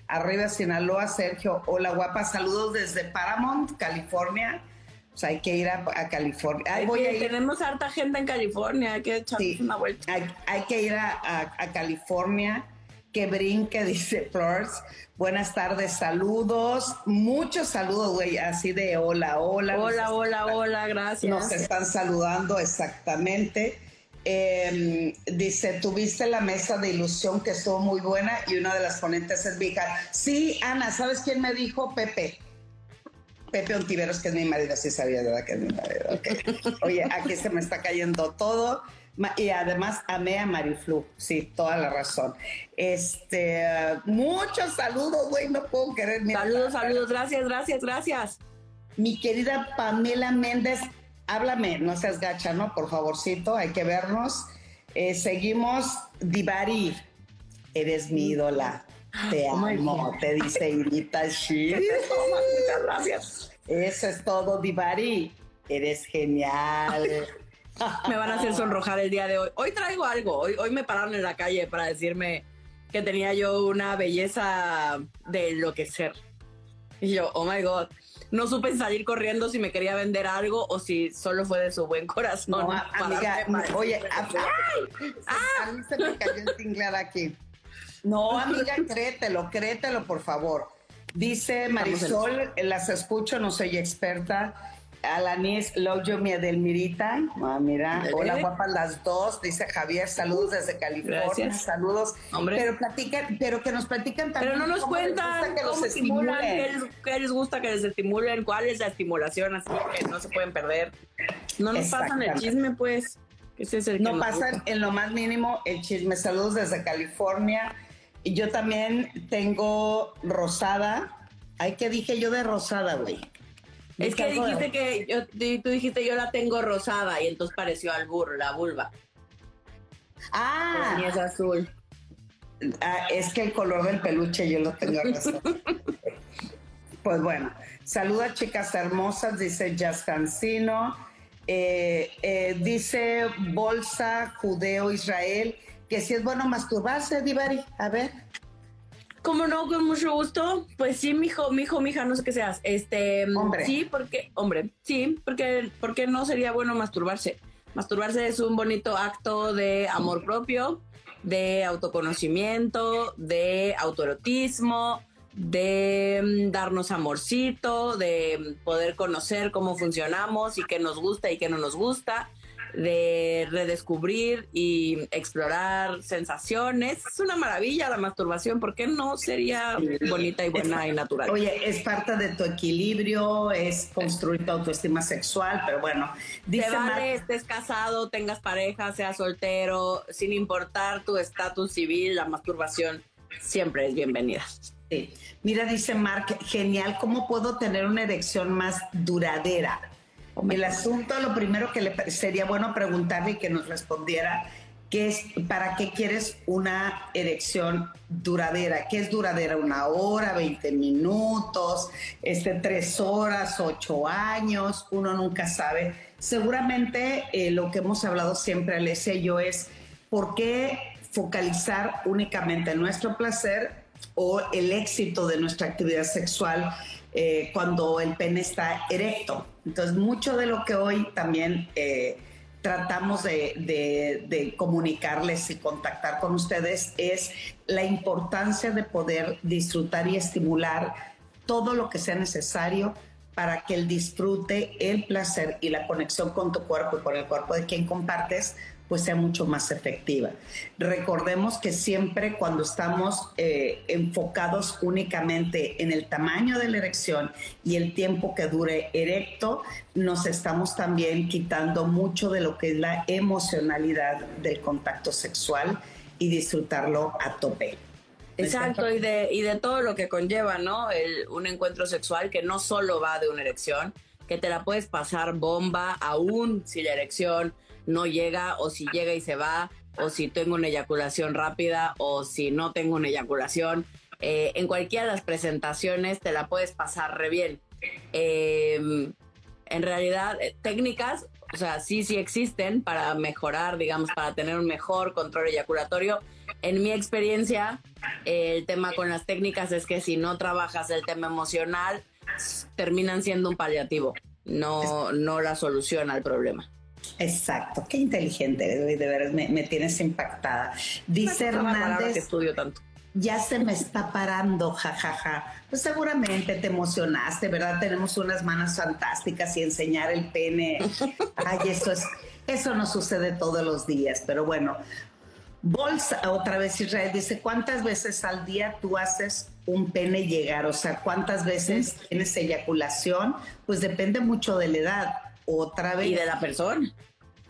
Arriba Sinaloa, Sergio. Hola guapa, saludos desde Paramount, California. Pues hay que ir a, California. voy Tenemos harta gente en California, hay que echar una vuelta. Hay, que ir a, California. Que brinque, <laughs> dice Flores. Buenas tardes, saludos. Muchos saludos, güey, así de hola, hola. Hola, hola, hola, gracias. Nos están saludando exactamente. Eh, dice, tuviste la mesa de ilusión que estuvo muy buena y una de las ponentes es Vija. Sí, Ana, ¿sabes quién me dijo? Pepe. Pepe Ontiveros, que es mi marido, sí sabía, ¿verdad? Que es mi marido. Oye, aquí se me está cayendo todo. Y además amé a Mariflu, sí, toda la razón. Este, muchos saludos, güey, no puedo querer. Saludos, saludos, gracias, gracias, gracias. Mi querida Pamela Méndez, háblame, no seas gacha, ¿no? Por favorcito, hay que vernos. Eh, seguimos, Divari, eres mi ídola. Te oh amo, te dice Irita <laughs> Muchas gracias. Eso es todo, Divari. Eres genial. me van a hacer sonrojar el día de hoy. Hoy traigo algo. Hoy, hoy me pararon en la calle para decirme que tenía yo una belleza de enloquecer. Y yo, oh my God. No supe salir corriendo si me quería vender algo o si solo fue de su buen corazón. No, amiga, oye, ¡ay! ¡Ah! A mí se me cayó el tinglar aquí. No, <laughs> amiga, créetelo, créetelo, por favor. Dice Marisol, las escucho, no soy experta. Alanis Loyo mi Edelmirita. Ah, mira, hola guapas las dos, dice Javier, saludos desde California, saludos. Hombre. Pero platican, pero que nos platican también. Pero no nos cuentan que los estimulan, qué les, gusta que les estimulen, cuál es la estimulación, así que no se pueden perder. No nos pasan el chisme, pues. Ese es el no pasan en lo más mínimo el chisme. Saludos desde California. Y yo también tengo rosada. Ay, ¿qué dije yo de rosada, güey? Es que dijiste que yo, tú dijiste yo la tengo rosada y entonces pareció al burro, la vulva. Ah. Y es azul. Ah, es que el color del peluche yo lo tengo rosado. <laughs> pues bueno, saluda chicas hermosas, dice Jazz Cancino. Eh, eh, dice Bolsa Judeo Israel que si es bueno masturbarse, Divari. A ver. ¿Cómo no? Con mucho gusto. Pues sí, mijo, mijo, mija, no sé qué seas. Este, hombre. Sí, porque, hombre, sí, porque, porque no sería bueno masturbarse. Masturbarse es un bonito acto de amor propio, de autoconocimiento, de autoerotismo, de mm, darnos amorcito, de poder conocer cómo funcionamos y qué nos gusta y qué no nos gusta de redescubrir y explorar sensaciones. Es una maravilla la masturbación, ¿por qué no sería bonita y buena y natural? Oye, es parte de tu equilibrio, es construir tu autoestima sexual, pero bueno, dice vale, estés casado, tengas pareja, seas soltero, sin importar tu estatus civil, la masturbación siempre es bienvenida. Sí. Mira, dice Mark, genial, ¿cómo puedo tener una erección más duradera? El asunto, lo primero que le sería bueno preguntarle y que nos respondiera, ¿qué es, ¿para qué quieres una erección duradera? ¿Qué es duradera? ¿Una hora, 20 minutos, este, tres horas, ocho años? Uno nunca sabe. Seguramente eh, lo que hemos hablado siempre, Alessia y yo, es por qué focalizar únicamente en nuestro placer o el éxito de nuestra actividad sexual eh, cuando el pene está erecto. Entonces, mucho de lo que hoy también eh, tratamos de, comunicarles y contactar con ustedes es la importancia de poder disfrutar y estimular todo lo que sea necesario para que el disfrute, el placer y la conexión con tu cuerpo y con el cuerpo de quien compartes pues sea mucho más efectiva. Recordemos que siempre cuando estamos eh, enfocados únicamente en el tamaño de la erección y el tiempo que dure erecto, nos estamos también quitando mucho de lo que es la emocionalidad del contacto sexual y disfrutarlo a tope. Exacto, y de, y de todo lo que conlleva, ¿no? un encuentro sexual que no solo va de una erección, que te la puedes pasar bomba aún si la erección no llega o si llega y se va o si tengo una eyaculación rápida o si no tengo una eyaculación. Eh, en cualquiera de las presentaciones te la puedes pasar re bien. Em, en realidad, eh, técnicas, o sea, sí, sí existen para mejorar, digamos, para tener un mejor control eyaculatorio. En mi experiencia, el tema con las técnicas es que si no trabajas el tema emocional, terminan siendo un paliativo, no, no la solución al problema. Exacto, qué inteligente, de veras me, tienes impactada. Dice Hernández. Que estudio tanto. Ya se me está parando, jajaja. Ja, ja. Pues seguramente te emocionaste, ¿verdad? Tenemos unas manos fantásticas y enseñar el pene. Ay, eso es, eso no sucede todos los días, pero bueno. Bolsa, otra vez Israel dice, ¿cuántas veces al día tú haces un pene llegar? O sea, ¿cuántas veces tienes eyaculación? Pues depende mucho de la edad otra vez. Y de la persona.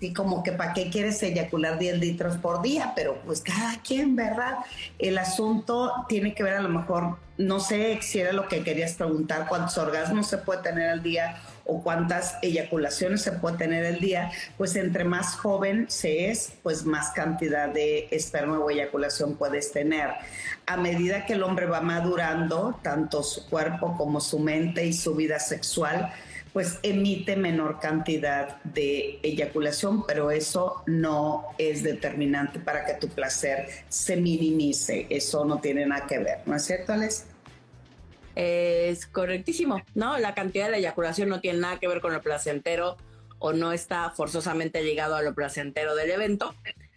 Sí, como que para qué quieres eyacular 10 litros por día, pero pues cada quien, ¿verdad? El asunto tiene que ver a lo mejor, no sé si era lo que querías preguntar, cuántos orgasmos se puede tener al día o cuántas eyaculaciones se puede tener al día, pues entre más joven se es, pues más cantidad de esperma o eyaculación puedes tener. A medida que el hombre va madurando, tanto su cuerpo como su mente y su vida sexual, pues emite menor cantidad de eyaculación, pero eso no es determinante para que tu placer se minimice. Eso no tiene nada que ver, ¿no es cierto, Alex? Es correctísimo, ¿no? La cantidad de la eyaculación no tiene nada que ver con lo placentero o no está forzosamente ligado a lo placentero del evento.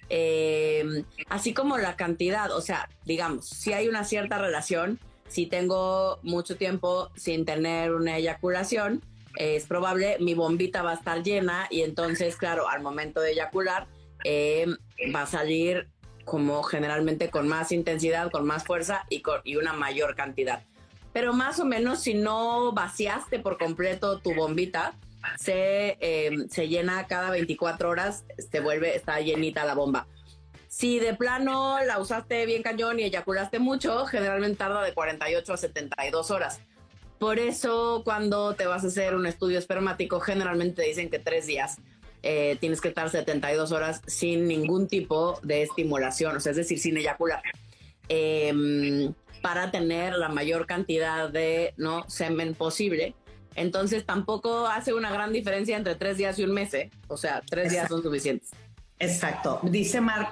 Eh, así como la cantidad, o sea, digamos, si hay una cierta relación, si tengo mucho tiempo sin tener una eyaculación, es probable mi bombita va a estar llena y entonces, claro, al momento de eyacular eh, va a salir como generalmente con más intensidad, con más fuerza y, con, y una mayor cantidad. Pero más o menos si no vaciaste por completo tu bombita, se, eh, se llena cada 24 horas, se vuelve, está llenita la bomba. Si de plano la usaste bien cañón y eyaculaste mucho, generalmente tarda de 48 a 72 horas. Por eso cuando te vas a hacer un estudio espermático, generalmente te dicen que tres días eh, tienes que estar 72 horas sin ningún tipo de estimulación, o sea, es decir, sin eyacular, em, para tener la mayor cantidad de ¿no? semen posible. Entonces tampoco hace una gran diferencia entre tres días y un mes, ¿eh? o sea, tres días son suficientes. Exacto. Dice Mark,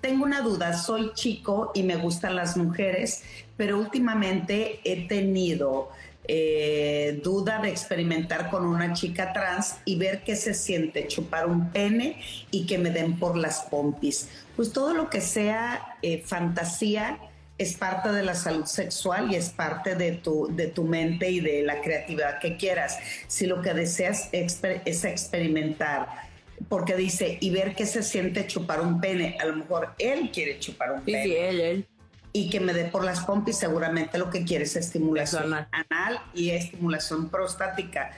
tengo una duda, soy chico y me gustan las mujeres, pero últimamente he tenido eh, duda de experimentar con una chica trans y ver qué se siente chupar un pene y que me den por las pompis. Pues todo lo que sea eh, fantasía es parte de la salud sexual y es parte de tu, de tu mente y de la creatividad que quieras. Si lo que deseas es experimentar, porque dice, y ver qué se siente chupar un pene, a lo mejor él quiere chupar un pene. Sí, él, él y que me dé por las pompis, seguramente lo que quiere es estimulación anal y estimulación prostática.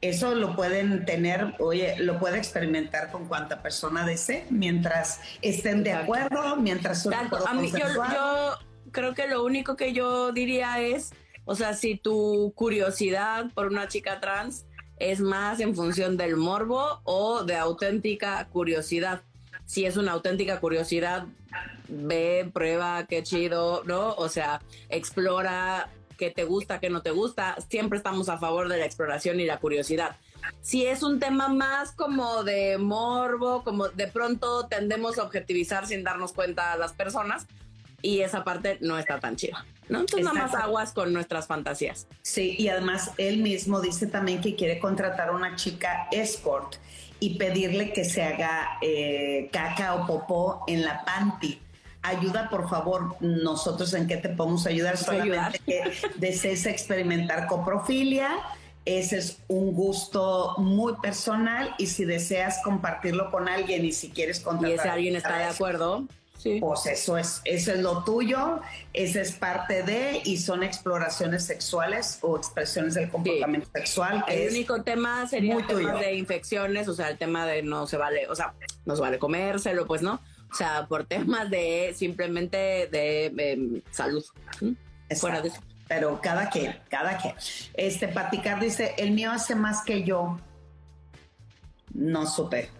Eso lo pueden tener, oye, lo puede experimentar con cuanta persona desee, mientras estén de acuerdo, mientras A mí, yo, yo creo que lo único que yo diría es, o sea, si tu curiosidad por una chica trans es más en función del morbo o de auténtica curiosidad. Si es una auténtica curiosidad, ve, prueba, qué chido, ¿no? O sea, explora qué te gusta, qué no te gusta. Siempre estamos a favor de la exploración y la curiosidad. Si es un tema más como de morbo, como de pronto tendemos a objetivizar sin darnos cuenta a las personas y esa parte no está tan chida. ¿no? Entonces nada más aguas con nuestras fantasías. Sí, y además él mismo dice también que quiere contratar a una chica escort y pedirle que se haga eh, caca o popó en la panty ayuda, por favor, nosotros en qué te podemos ayudar, solamente que desees experimentar coprofilia. Ese es un gusto muy personal y si deseas compartirlo con alguien y si quieres contratar... Y ese alguien está de acuerdo. Sí. Pues eso es, eso es lo tuyo, esa es parte de, y son exploraciones sexuales o expresiones del comportamiento sexual. el único tema sería el tema de infecciones, o sea, el tema de no se vale, o sea, no se vale comérselo, pues no o sea, por temas de simplemente de em, salud. Fuera de eso. Pero cada quien, cada quien. Este Paticar dice, el mío hace más que yo. No supe.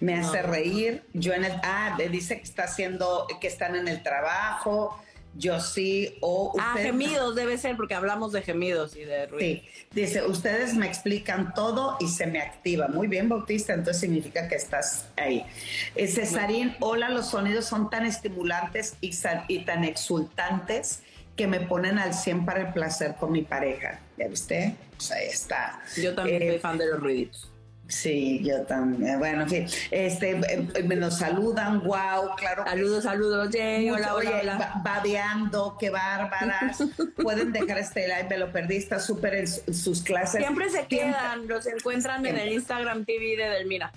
Me hace reír. Yo en el, ah, dice que está haciendo, que están en el trabajo yo sí, o... ah, gemidos debe ser, porque hablamos de gemidos y de ruido. Sí, dice, ustedes me explican todo y se me activa. Muy bien, Bautista, entonces significa que estás ahí. Eh, Cesarín, hola, los sonidos son tan estimulantes y, y tan exultantes que me ponen al 100 para el placer con mi pareja. ¿Ya viste? Pues ahí está. Yo también soy eh, fan de los ruiditos. Sí, yo también. Bueno, en fin, este, eh, eh, me nos saludan, wow, claro. Saludos, saludos, Jay, hola, hola, hola. Babeando, qué bárbaras. <laughs> Pueden dejar este live, me lo perdí, está súper en sus clases. Siempre se quedan, los encuentran en el Instagram TV de Delmira.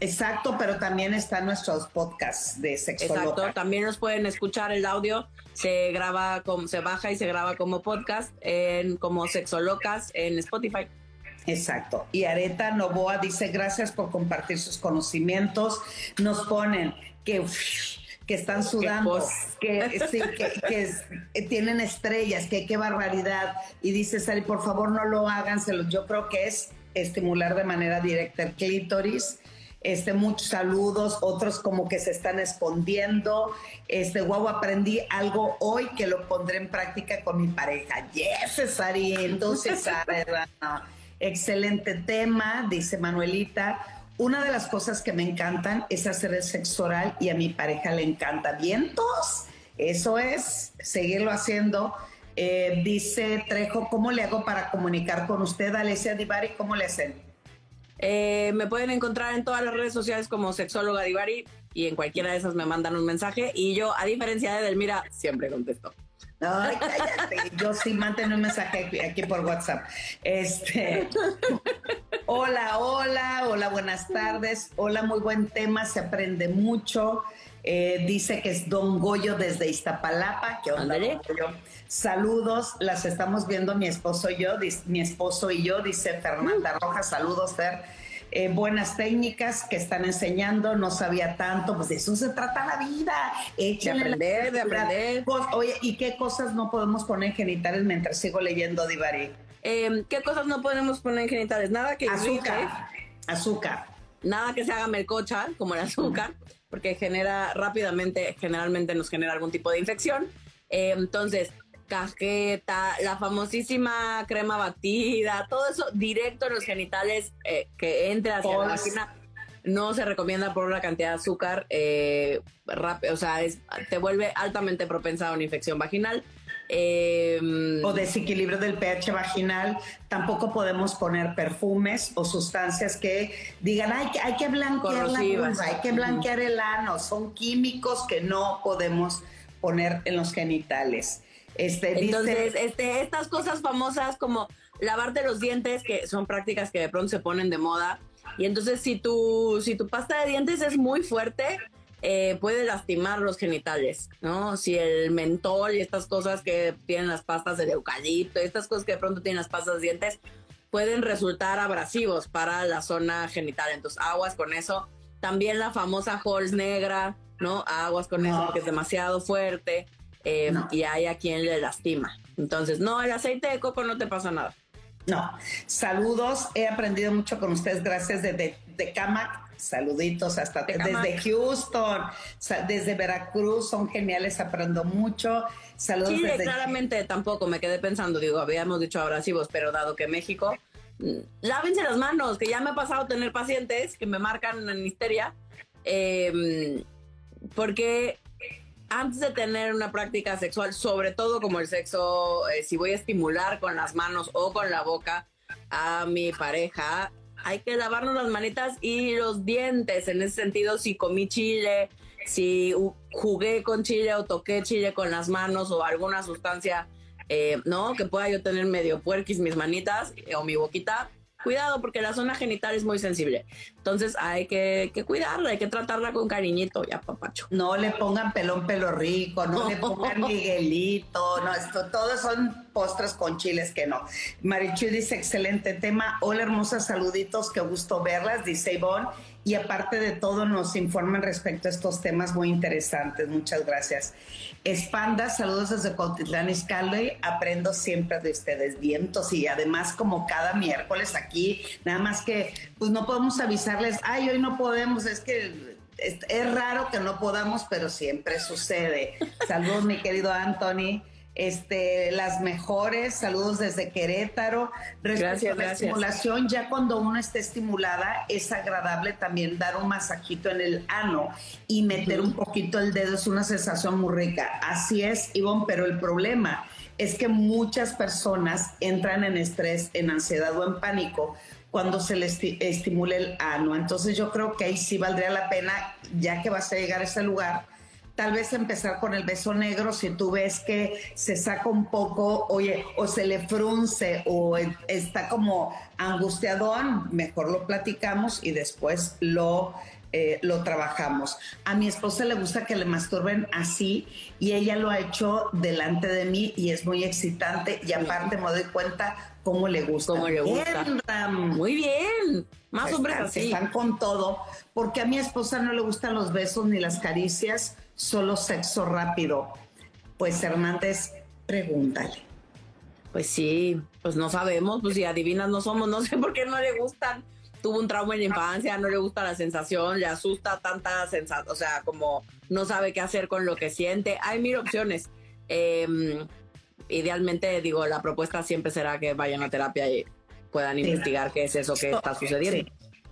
Exacto, pero también están nuestros podcasts de sexo Exacto, también nos pueden escuchar el audio, se graba como, se baja y se graba como podcast en como Sexolocas en Spotify. Exacto. Y Areta Novoa dice, gracias por compartir sus conocimientos. Nos ponen que... que están sudando, que, sí, que, eh, tienen estrellas, que qué barbaridad. Y dice Sari, por favor no lo hagan, yo creo que es estimular de manera directa el clítoris. Este, muchos saludos, otros como que se están escondiendo. Este, wow, aprendí algo hoy que lo pondré en práctica con mi pareja. Yes, Sari, entonces, <laughs> excelente tema, dice Manuelita. Una de las cosas que me encantan es hacer el sexo oral y a mi pareja le encanta. Vientos, eso es, seguirlo haciendo. Eh, dice Trejo, ¿cómo le hago para comunicar con usted, Alessia Divari? ¿Cómo le hacen? Eh, me pueden encontrar en todas las redes sociales como sexóloga Divari y en cualquiera de esas me mandan un mensaje y yo, a diferencia de Delmira, siempre contesto. Ay, cállate. Yo sí mantengo un mensaje aquí, por WhatsApp. Este, hola, hola, hola, buenas tardes. Hola, muy buen tema, se aprende mucho. Eh, dice que es Don Goyo desde Iztapalapa. ¿Qué onda, Saludos, las estamos viendo mi esposo y yo, mi esposo y yo, dice Fernanda Rojas, saludos Fer. Eh, buenas técnicas que están enseñando, no sabía tanto, pues de eso se trata la vida. Échale de aprender, de aprender. Oye, ¿y qué cosas no podemos poner en genitales mientras sigo leyendo Divari? Em, ¿Qué cosas no podemos poner en genitales? Nada que azúcar, azúcar. Nada que se haga melcocha, como el azúcar, porque genera rápidamente, generalmente nos genera algún tipo de infección. Eh, entonces, cajeta, la famosísima crema batida, todo eso directo en los genitales eh, que entre hacia la vagina. No se recomienda por una cantidad de azúcar, eh, o sea, te vuelve altamente propensa a una infección vaginal. Em, o desequilibrio del pH vaginal. Tampoco podemos poner perfumes o sustancias que digan, hay que, hay que blanquear la vulva, hay que blanquear el ano. Son químicos que no podemos poner en los genitales. Este, Entonces, este, estas cosas famosas como lavarte los dientes, que son prácticas que de pronto se ponen de moda, y entonces si tu, si tu pasta de dientes es muy fuerte, eh, puede lastimar los genitales, ¿no? Si el mentol y estas cosas que tienen las pastas de eucalipto, estas cosas que de pronto tienen las pastas de dientes, pueden resultar abrasivos para la zona genital. Entonces, aguas con eso. También la famosa Halls negra, ¿no? Aguas con eso porque es demasiado fuerte. Eh, y hay a quien le lastima. Entonces, no, el aceite de coco no te pasa nada. No, saludos, he aprendido mucho con ustedes, gracias desde de Camac, saluditos hasta desde Houston, desde Veracruz, son geniales, aprendo mucho. Saludos Chile, claramente tampoco, me quedé pensando, digo, habíamos dicho abrasivos, pero dado que México, mm, lávense las manos, que ya me ha pasado tener pacientes que me marcan en histeria, eh, porque antes de tener una práctica sexual, sobre todo como el sexo, eh, si voy a estimular con las manos o con la boca a mi pareja, hay que lavarnos las manitas y los dientes. En ese sentido, si comí chile, si jugué con chile o toqué chile con las manos o alguna sustancia, eh, ¿no? Que pueda yo tener medio puerquis mis manitas o mi boquita, cuidado porque la zona genital es muy sensible. Entonces hay que, cuidarla, hay que tratarla con cariñito, ya papacho. No le pongan pelón pelo rico, no, le <laughs> pongan Miguelito, no, esto, todos son postres con chiles que no. Marichu dice, excelente tema. Hola hermosas, saluditos, qué gusto verlas, dice Ivonne y aparte de todo nos informan respecto a estos temas muy interesantes. Muchas gracias. Espanda, saludos desde Cotitlán Izcalli. Aprendo siempre de ustedes, vientos y además como cada miércoles aquí, nada más que pues no podemos avisarles, ay, hoy no podemos, es que es raro que no podamos, pero siempre sucede. Saludos, mi querido Anthony este, las mejores, saludos desde Querétaro. gracias, la estimulación, ya cuando uno está estimulada, es agradable también dar un masajito en el ano y meter un poquito el dedo, es una sensación muy rica. Así es, Ivonne, pero el problema es que muchas personas entran en estrés, en ansiedad o en pánico cuando se les estimula el ano. Entonces yo creo que ahí sí valdría la pena, ya que vas a llegar a ese lugar, tal vez empezar con el beso negro si tú ves que se saca un poco, oye, o se le frunce o está como angustiadón, mejor lo platicamos y después lo eh, lo trabajamos. A mi esposa le gusta que le masturben así y ella lo ha hecho delante de mí y es muy excitante y aparte me doy cuenta cómo le gusta. Cómo le gusta. Muy bien. Más hombres así. Están con todo, porque a mi esposa no le gustan los besos ni las caricias, solo sexo rápido. Pues Hernández, pregúntale. Pues sí, pues no sabemos, pues si adivinas no somos, no sé por qué no le gustan tuvo un trauma en la infancia, no le gusta la sensación, le asusta tanta sensación, o sea, como no sabe qué hacer con lo que siente. Hay mil opciones. Em, idealmente, digo, la propuesta siempre será que vayan a terapia y puedan investigar qué es eso que está sucediendo.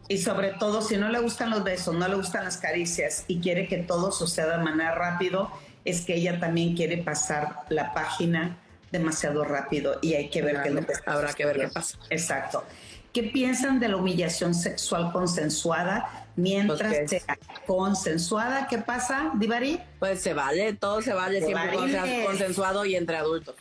Y sobre todo, si no le gustan los besos, no le gustan las caricias y quiere que todo suceda de manera rápido, es que ella también quiere pasar la página demasiado rápido y hay que ver qué lo que Habrá que ver qué pasa. Exacto. ¿Qué piensan de la humillación sexual consensuada mientras pues, sea consensuada? ¿Qué pasa, Divari? Pues se vale, todo se vale siempre sea consensuado y entre adultos.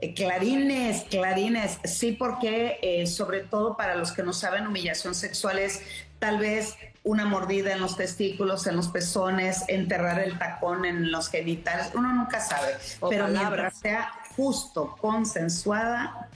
Eh, clarines, clarines, sí, porque eh, sobre todo para los que no saben, humillación sexual es tal vez una mordida en los testículos, en los pezones, enterrar el tacón en los genitales, uno nunca sabe, pero mientras sea justo, consensuada,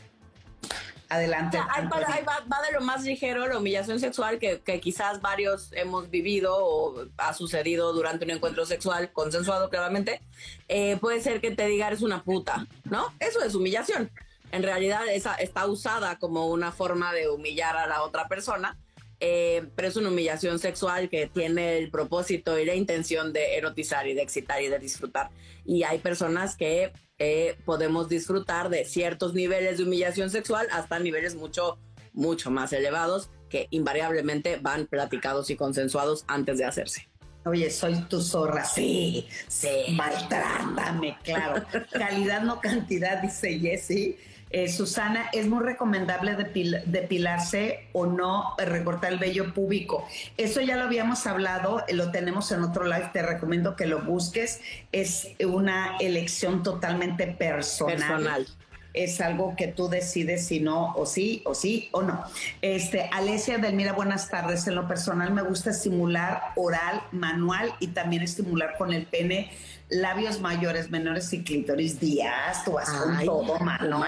Adelante. va, de lo más ligero, la humillación sexual que, quizás varios hemos vivido o ha sucedido durante un encuentro sexual consensuado claramente. Eh, puede ser que te diga eres una puta, ¿no? Eso es humillación. En realidad esa, está usada como una forma de humillar a la otra persona. Eh, pero es una humillación sexual que tiene el propósito y la intención de erotizar y de excitar y de disfrutar. Y hay personas que eh, podemos disfrutar de ciertos niveles de humillación sexual hasta niveles mucho, mucho más elevados que invariablemente van platicados y consensuados antes de hacerse. Oye, soy tu zorra, sí, sí, maltrátame, claro. <laughs> Calidad, no cantidad, dice Jessie. Eh, Susana, es muy recomendable depilarse o no recortar el vello púbico. Eso ya lo habíamos hablado, lo tenemos en otro live, te recomiendo que lo busques. Es una elección totalmente personal. Personal es algo que tú decides si no o sí o sí o no. Este, Alesia Delmira, buenas tardes. En lo personal me gusta estimular oral, manual y también estimular con el pene labios mayores, menores y clítoris. Días, tú vas con todo, mano.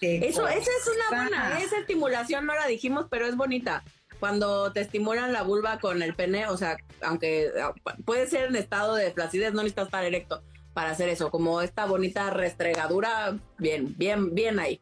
Eso, esa es una buena, esa estimulación no la dijimos, pero es bonita. Cuando te estimulan la vulva con el pene, o sea, aunque ah, puede ser en estado de flacidez, no necesitas estar erecto para hacer eso, como esta bonita restregadura, bien, bien, bien ahí.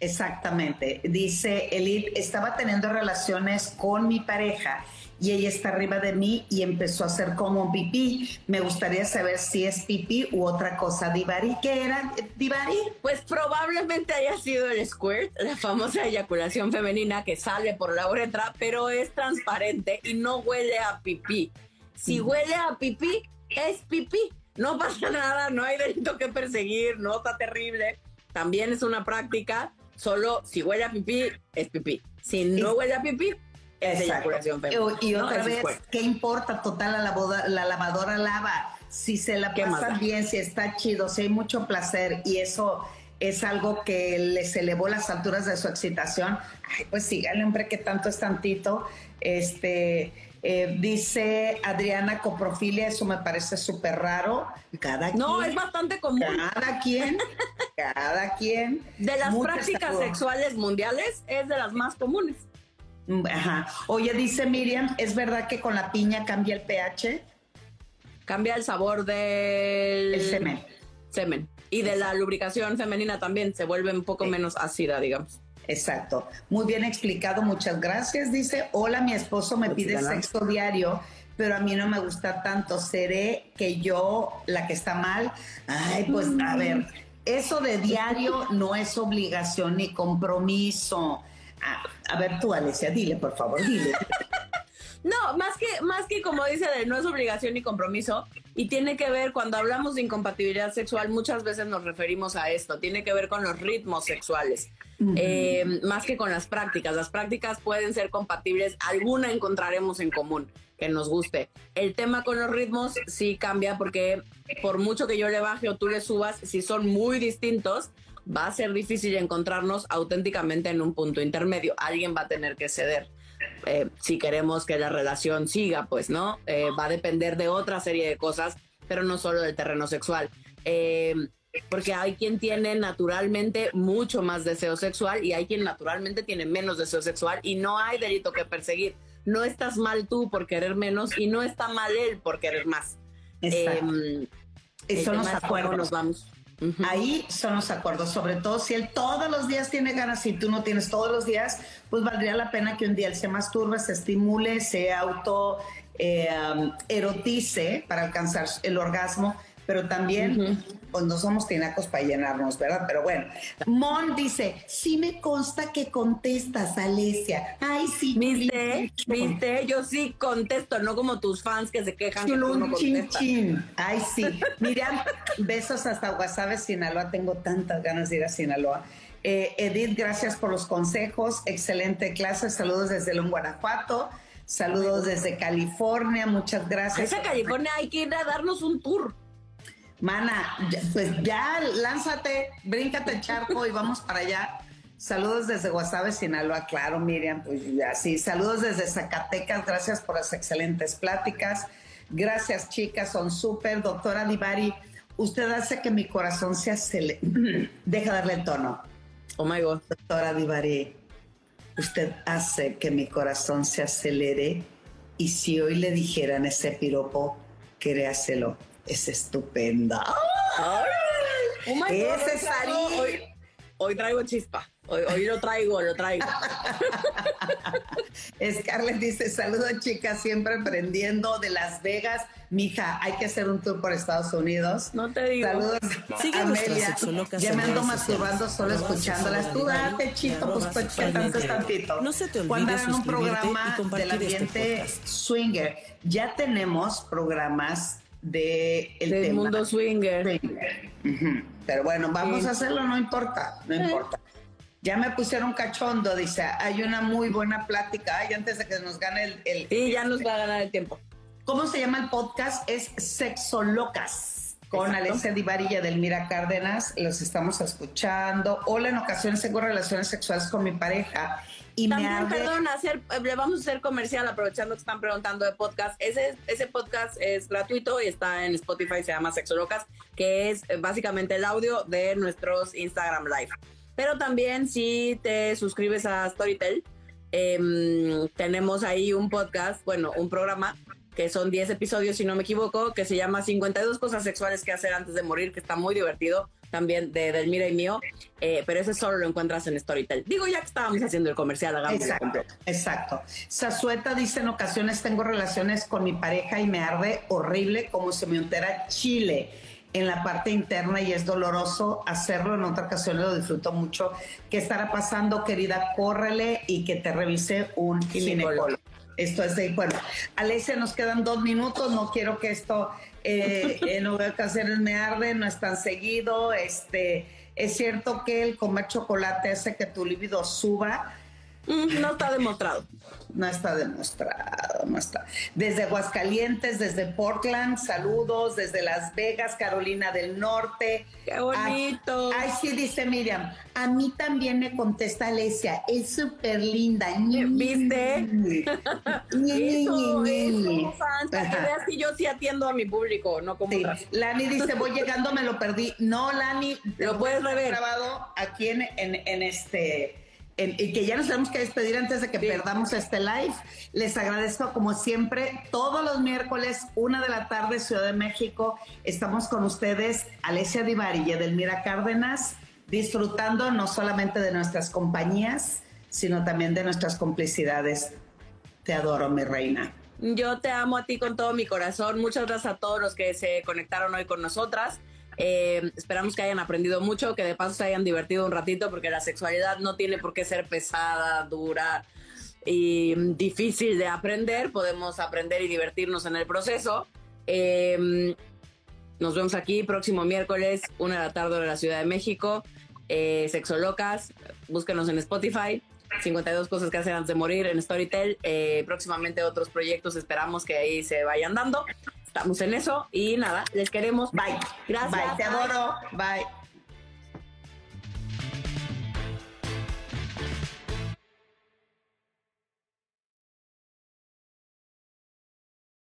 Exactamente. Dice Elite, estaba teniendo relaciones con mi pareja y ella está arriba de mí y empezó a hacer como pipí. Me gustaría saber si es pipí u otra cosa. Divari, ¿qué era Divari? Pues probablemente haya sido el squirt, la famosa eyaculación femenina que sale por la uretra, pero es transparente y no huele a pipí. Si mm. huele a pipí, es pipí no pasa nada, no hay delito que perseguir, no está terrible. También es una práctica, solo si huele a pipí, es pipí. Si no huele a pipí, es eyaculación femenina. Y, otra vez, ¿qué importa? Total, la, la lavadora lava. Si se la pasa bien, si está chido, si hay mucho placer y eso es algo que les elevó las alturas de su excitación, ay, pues síganle, hombre, que tanto es tantito. Este, eh, dice Adriana coprofilia, eso me parece súper raro. Cada no, es bastante común. Cada quien, <laughs> cada quien. De las prácticas sexuales mundiales es de las más comunes. Mm, ajá. Oye, dice Miriam, ¿es verdad que con la piña cambia el pH? Cambia el sabor del el semen. Semen. Y de la lubricación femenina también se vuelve un poco menos ácida, digamos. Exacto. Muy bien explicado, muchas gracias. Dice, hola, mi esposo me pide sexo diario, pero a mí no me gusta tanto. ¿Seré que yo la que está mal? Ay, pues a mm. ver, eso de diario no es obligación ni compromiso. A ver tú, Alesia, dile, por favor, dile. <laughs> No, más que, más que como dice, de no es obligación ni compromiso, y tiene que ver, cuando hablamos de incompatibilidad sexual, muchas veces nos referimos a esto, tiene que ver con los ritmos sexuales, eh, más que con las prácticas. Las prácticas pueden ser compatibles, alguna encontraremos en común que nos guste. El tema con los ritmos sí cambia porque por mucho que yo le baje o tú le subas, si son muy distintos, va a ser difícil encontrarnos auténticamente en un punto intermedio. Alguien va a tener que ceder. eh, si queremos que la relación siga, pues, ¿no? Eh, va a depender de otra serie de cosas, pero no solo del terreno sexual. Eh, porque hay quien tiene naturalmente mucho más deseo sexual y hay quien naturalmente tiene menos deseo sexual y no hay delito que perseguir. No estás mal tú por querer menos y no está mal él por querer más. Eh, son los acuerdos. Nos vamos. Ahí son los acuerdos, sobre todo si él todos los días tiene ganas y tú no tienes todos los días, pues valdría la pena que un día él se masturbe, se estimule, se auto eh, um, erotice para alcanzar el orgasmo pero también pues no somos tinacos para llenarnos, ¿verdad? Pero bueno, Mon dice, sí me consta que contestas, Alesia. Ay, sí. ¿Viste? ¿Viste? Yo sí contesto, no como tus fans que se quejan que tú no chin, chin. Ay, sí. <laughs> Miriam, besos hasta Guasave, Sinaloa. Tengo tantas ganas de ir a Sinaloa. Eh, Edith, gracias por los consejos. Excelente clase. Saludos desde León, Guanajuato. Saludos desde California. Muchas gracias. A esa California hay que ir a darnos un tour. Mana, pues ya lánzate, bríncate el charco y vamos para allá. Saludos desde Guasave, Sinaloa, claro, Miriam, pues ya sí. Saludos desde Zacatecas, gracias por las excelentes pláticas. Gracias, chicas, son súper. Doctora Divari, usted hace que mi corazón se acelere. <clears throat> Deja darle el tono. Oh my God. Doctora Divari, usted hace que mi corazón se acelere. Y si hoy le dijeran ese piropo, créaselo es estupenda. Oh Ese hoy, hoy, traigo chispa. Hoy, lo traigo, lo traigo. <laughs> Scarlett dice, saludos chicas, siempre aprendiendo de Las Vegas. Mija, hay que hacer un tour por Estados Unidos. No te digo. Saludos Sigue Amelia. Ya me ando masturbando solo escuchándolas. Tú date, chito, pues, pues que tanto es tantito. No se te olvide Cuando hagan un programa del este ambiente swinger, ya tenemos programas de el del mundo swinger. Pero bueno, vamos a hacerlo, no importa, no importa. Ya me pusieron cachondo, dice, hay una muy buena plática, ay, antes de que nos gane el... el sí, ya nos va a ganar el tiempo. ¿Cómo se llama el podcast? Es Sexo Locas con Alexia Divarilla del Mira Cárdenas. Los estamos escuchando. Hola, en ocasiones tengo relaciones sexuales con mi pareja y También, perdón, hacer, le vamos a hacer comercial aprovechando que están preguntando de podcast. Ese, ese podcast es gratuito y está en Spotify, se llama Sexo Locas, que es eh, básicamente el audio de nuestros Instagram Live. Pero también si te suscribes a Storytel, em, tenemos ahí un podcast, bueno, un programa que son 10 episodios, si no me equivoco, que se llama 52 cosas sexuales que hacer antes de morir, que está muy divertido también de Delmira y mío, eh, pero ese solo lo encuentras en Storytel. Digo, ya que estábamos haciendo el comercial, hagamos Exacto, exacto. Sazueta dice, en ocasiones tengo relaciones con mi pareja y me arde horrible como si me untera chile en la parte interna y es doloroso hacerlo. En otra ocasión lo disfruto mucho. ¿Qué estará pasando, querida? Córrele y que te revise un ginecólogo. Esto es de, bueno, Alesia, nos quedan dos minutos, no quiero que esto eh, en ocasiones me arde, no es tan seguido. Este, es cierto que el comer chocolate hace que tu libido suba. Mm, no está demostrado. No está demostrado, no está. Desde Aguascalientes, desde Portland, saludos, desde Las Vegas, Carolina del Norte. Qué bonito. Ay, sí, dice Miriam. A mí también me contesta Alesia, es súper linda. ¿Viste? <laughs> eso, eso, fans, que veas que yo sí atiendo a mi público, no como sí. Lani dice, voy <laughs> llegando, me lo perdí. No, Lani. Lo puedes rever. grabado aquí en, en, en este y que ya nos tenemos que despedir antes de que perdamos este live. Les agradezco como siempre, todos los miércoles, una de la tarde, Ciudad de México, estamos con ustedes, Alesia Divari y Edelmira Cárdenas, disfrutando no solamente de nuestras compañías, sino también de nuestras complicidades. Te adoro, mi reina. Yo te amo a ti con todo mi corazón. Muchas gracias a todos los que se conectaron hoy con nosotras. Eh, esperamos que hayan aprendido mucho, que de paso se hayan divertido un ratito, porque la sexualidad no tiene por qué ser pesada, dura y difícil de aprender. Podemos aprender y divertirnos en el proceso. Eh, nos vemos aquí próximo miércoles, una de la tarde de la Ciudad de México. Eh, Sexo Locas, búsquenos en Spotify. 52 cosas que hacen antes de morir en Storytel. Eh, próximamente otros proyectos, esperamos que ahí se vayan dando estamos en eso y nada, les queremos. Bye. Gracias. Bye, te adoro. Bye.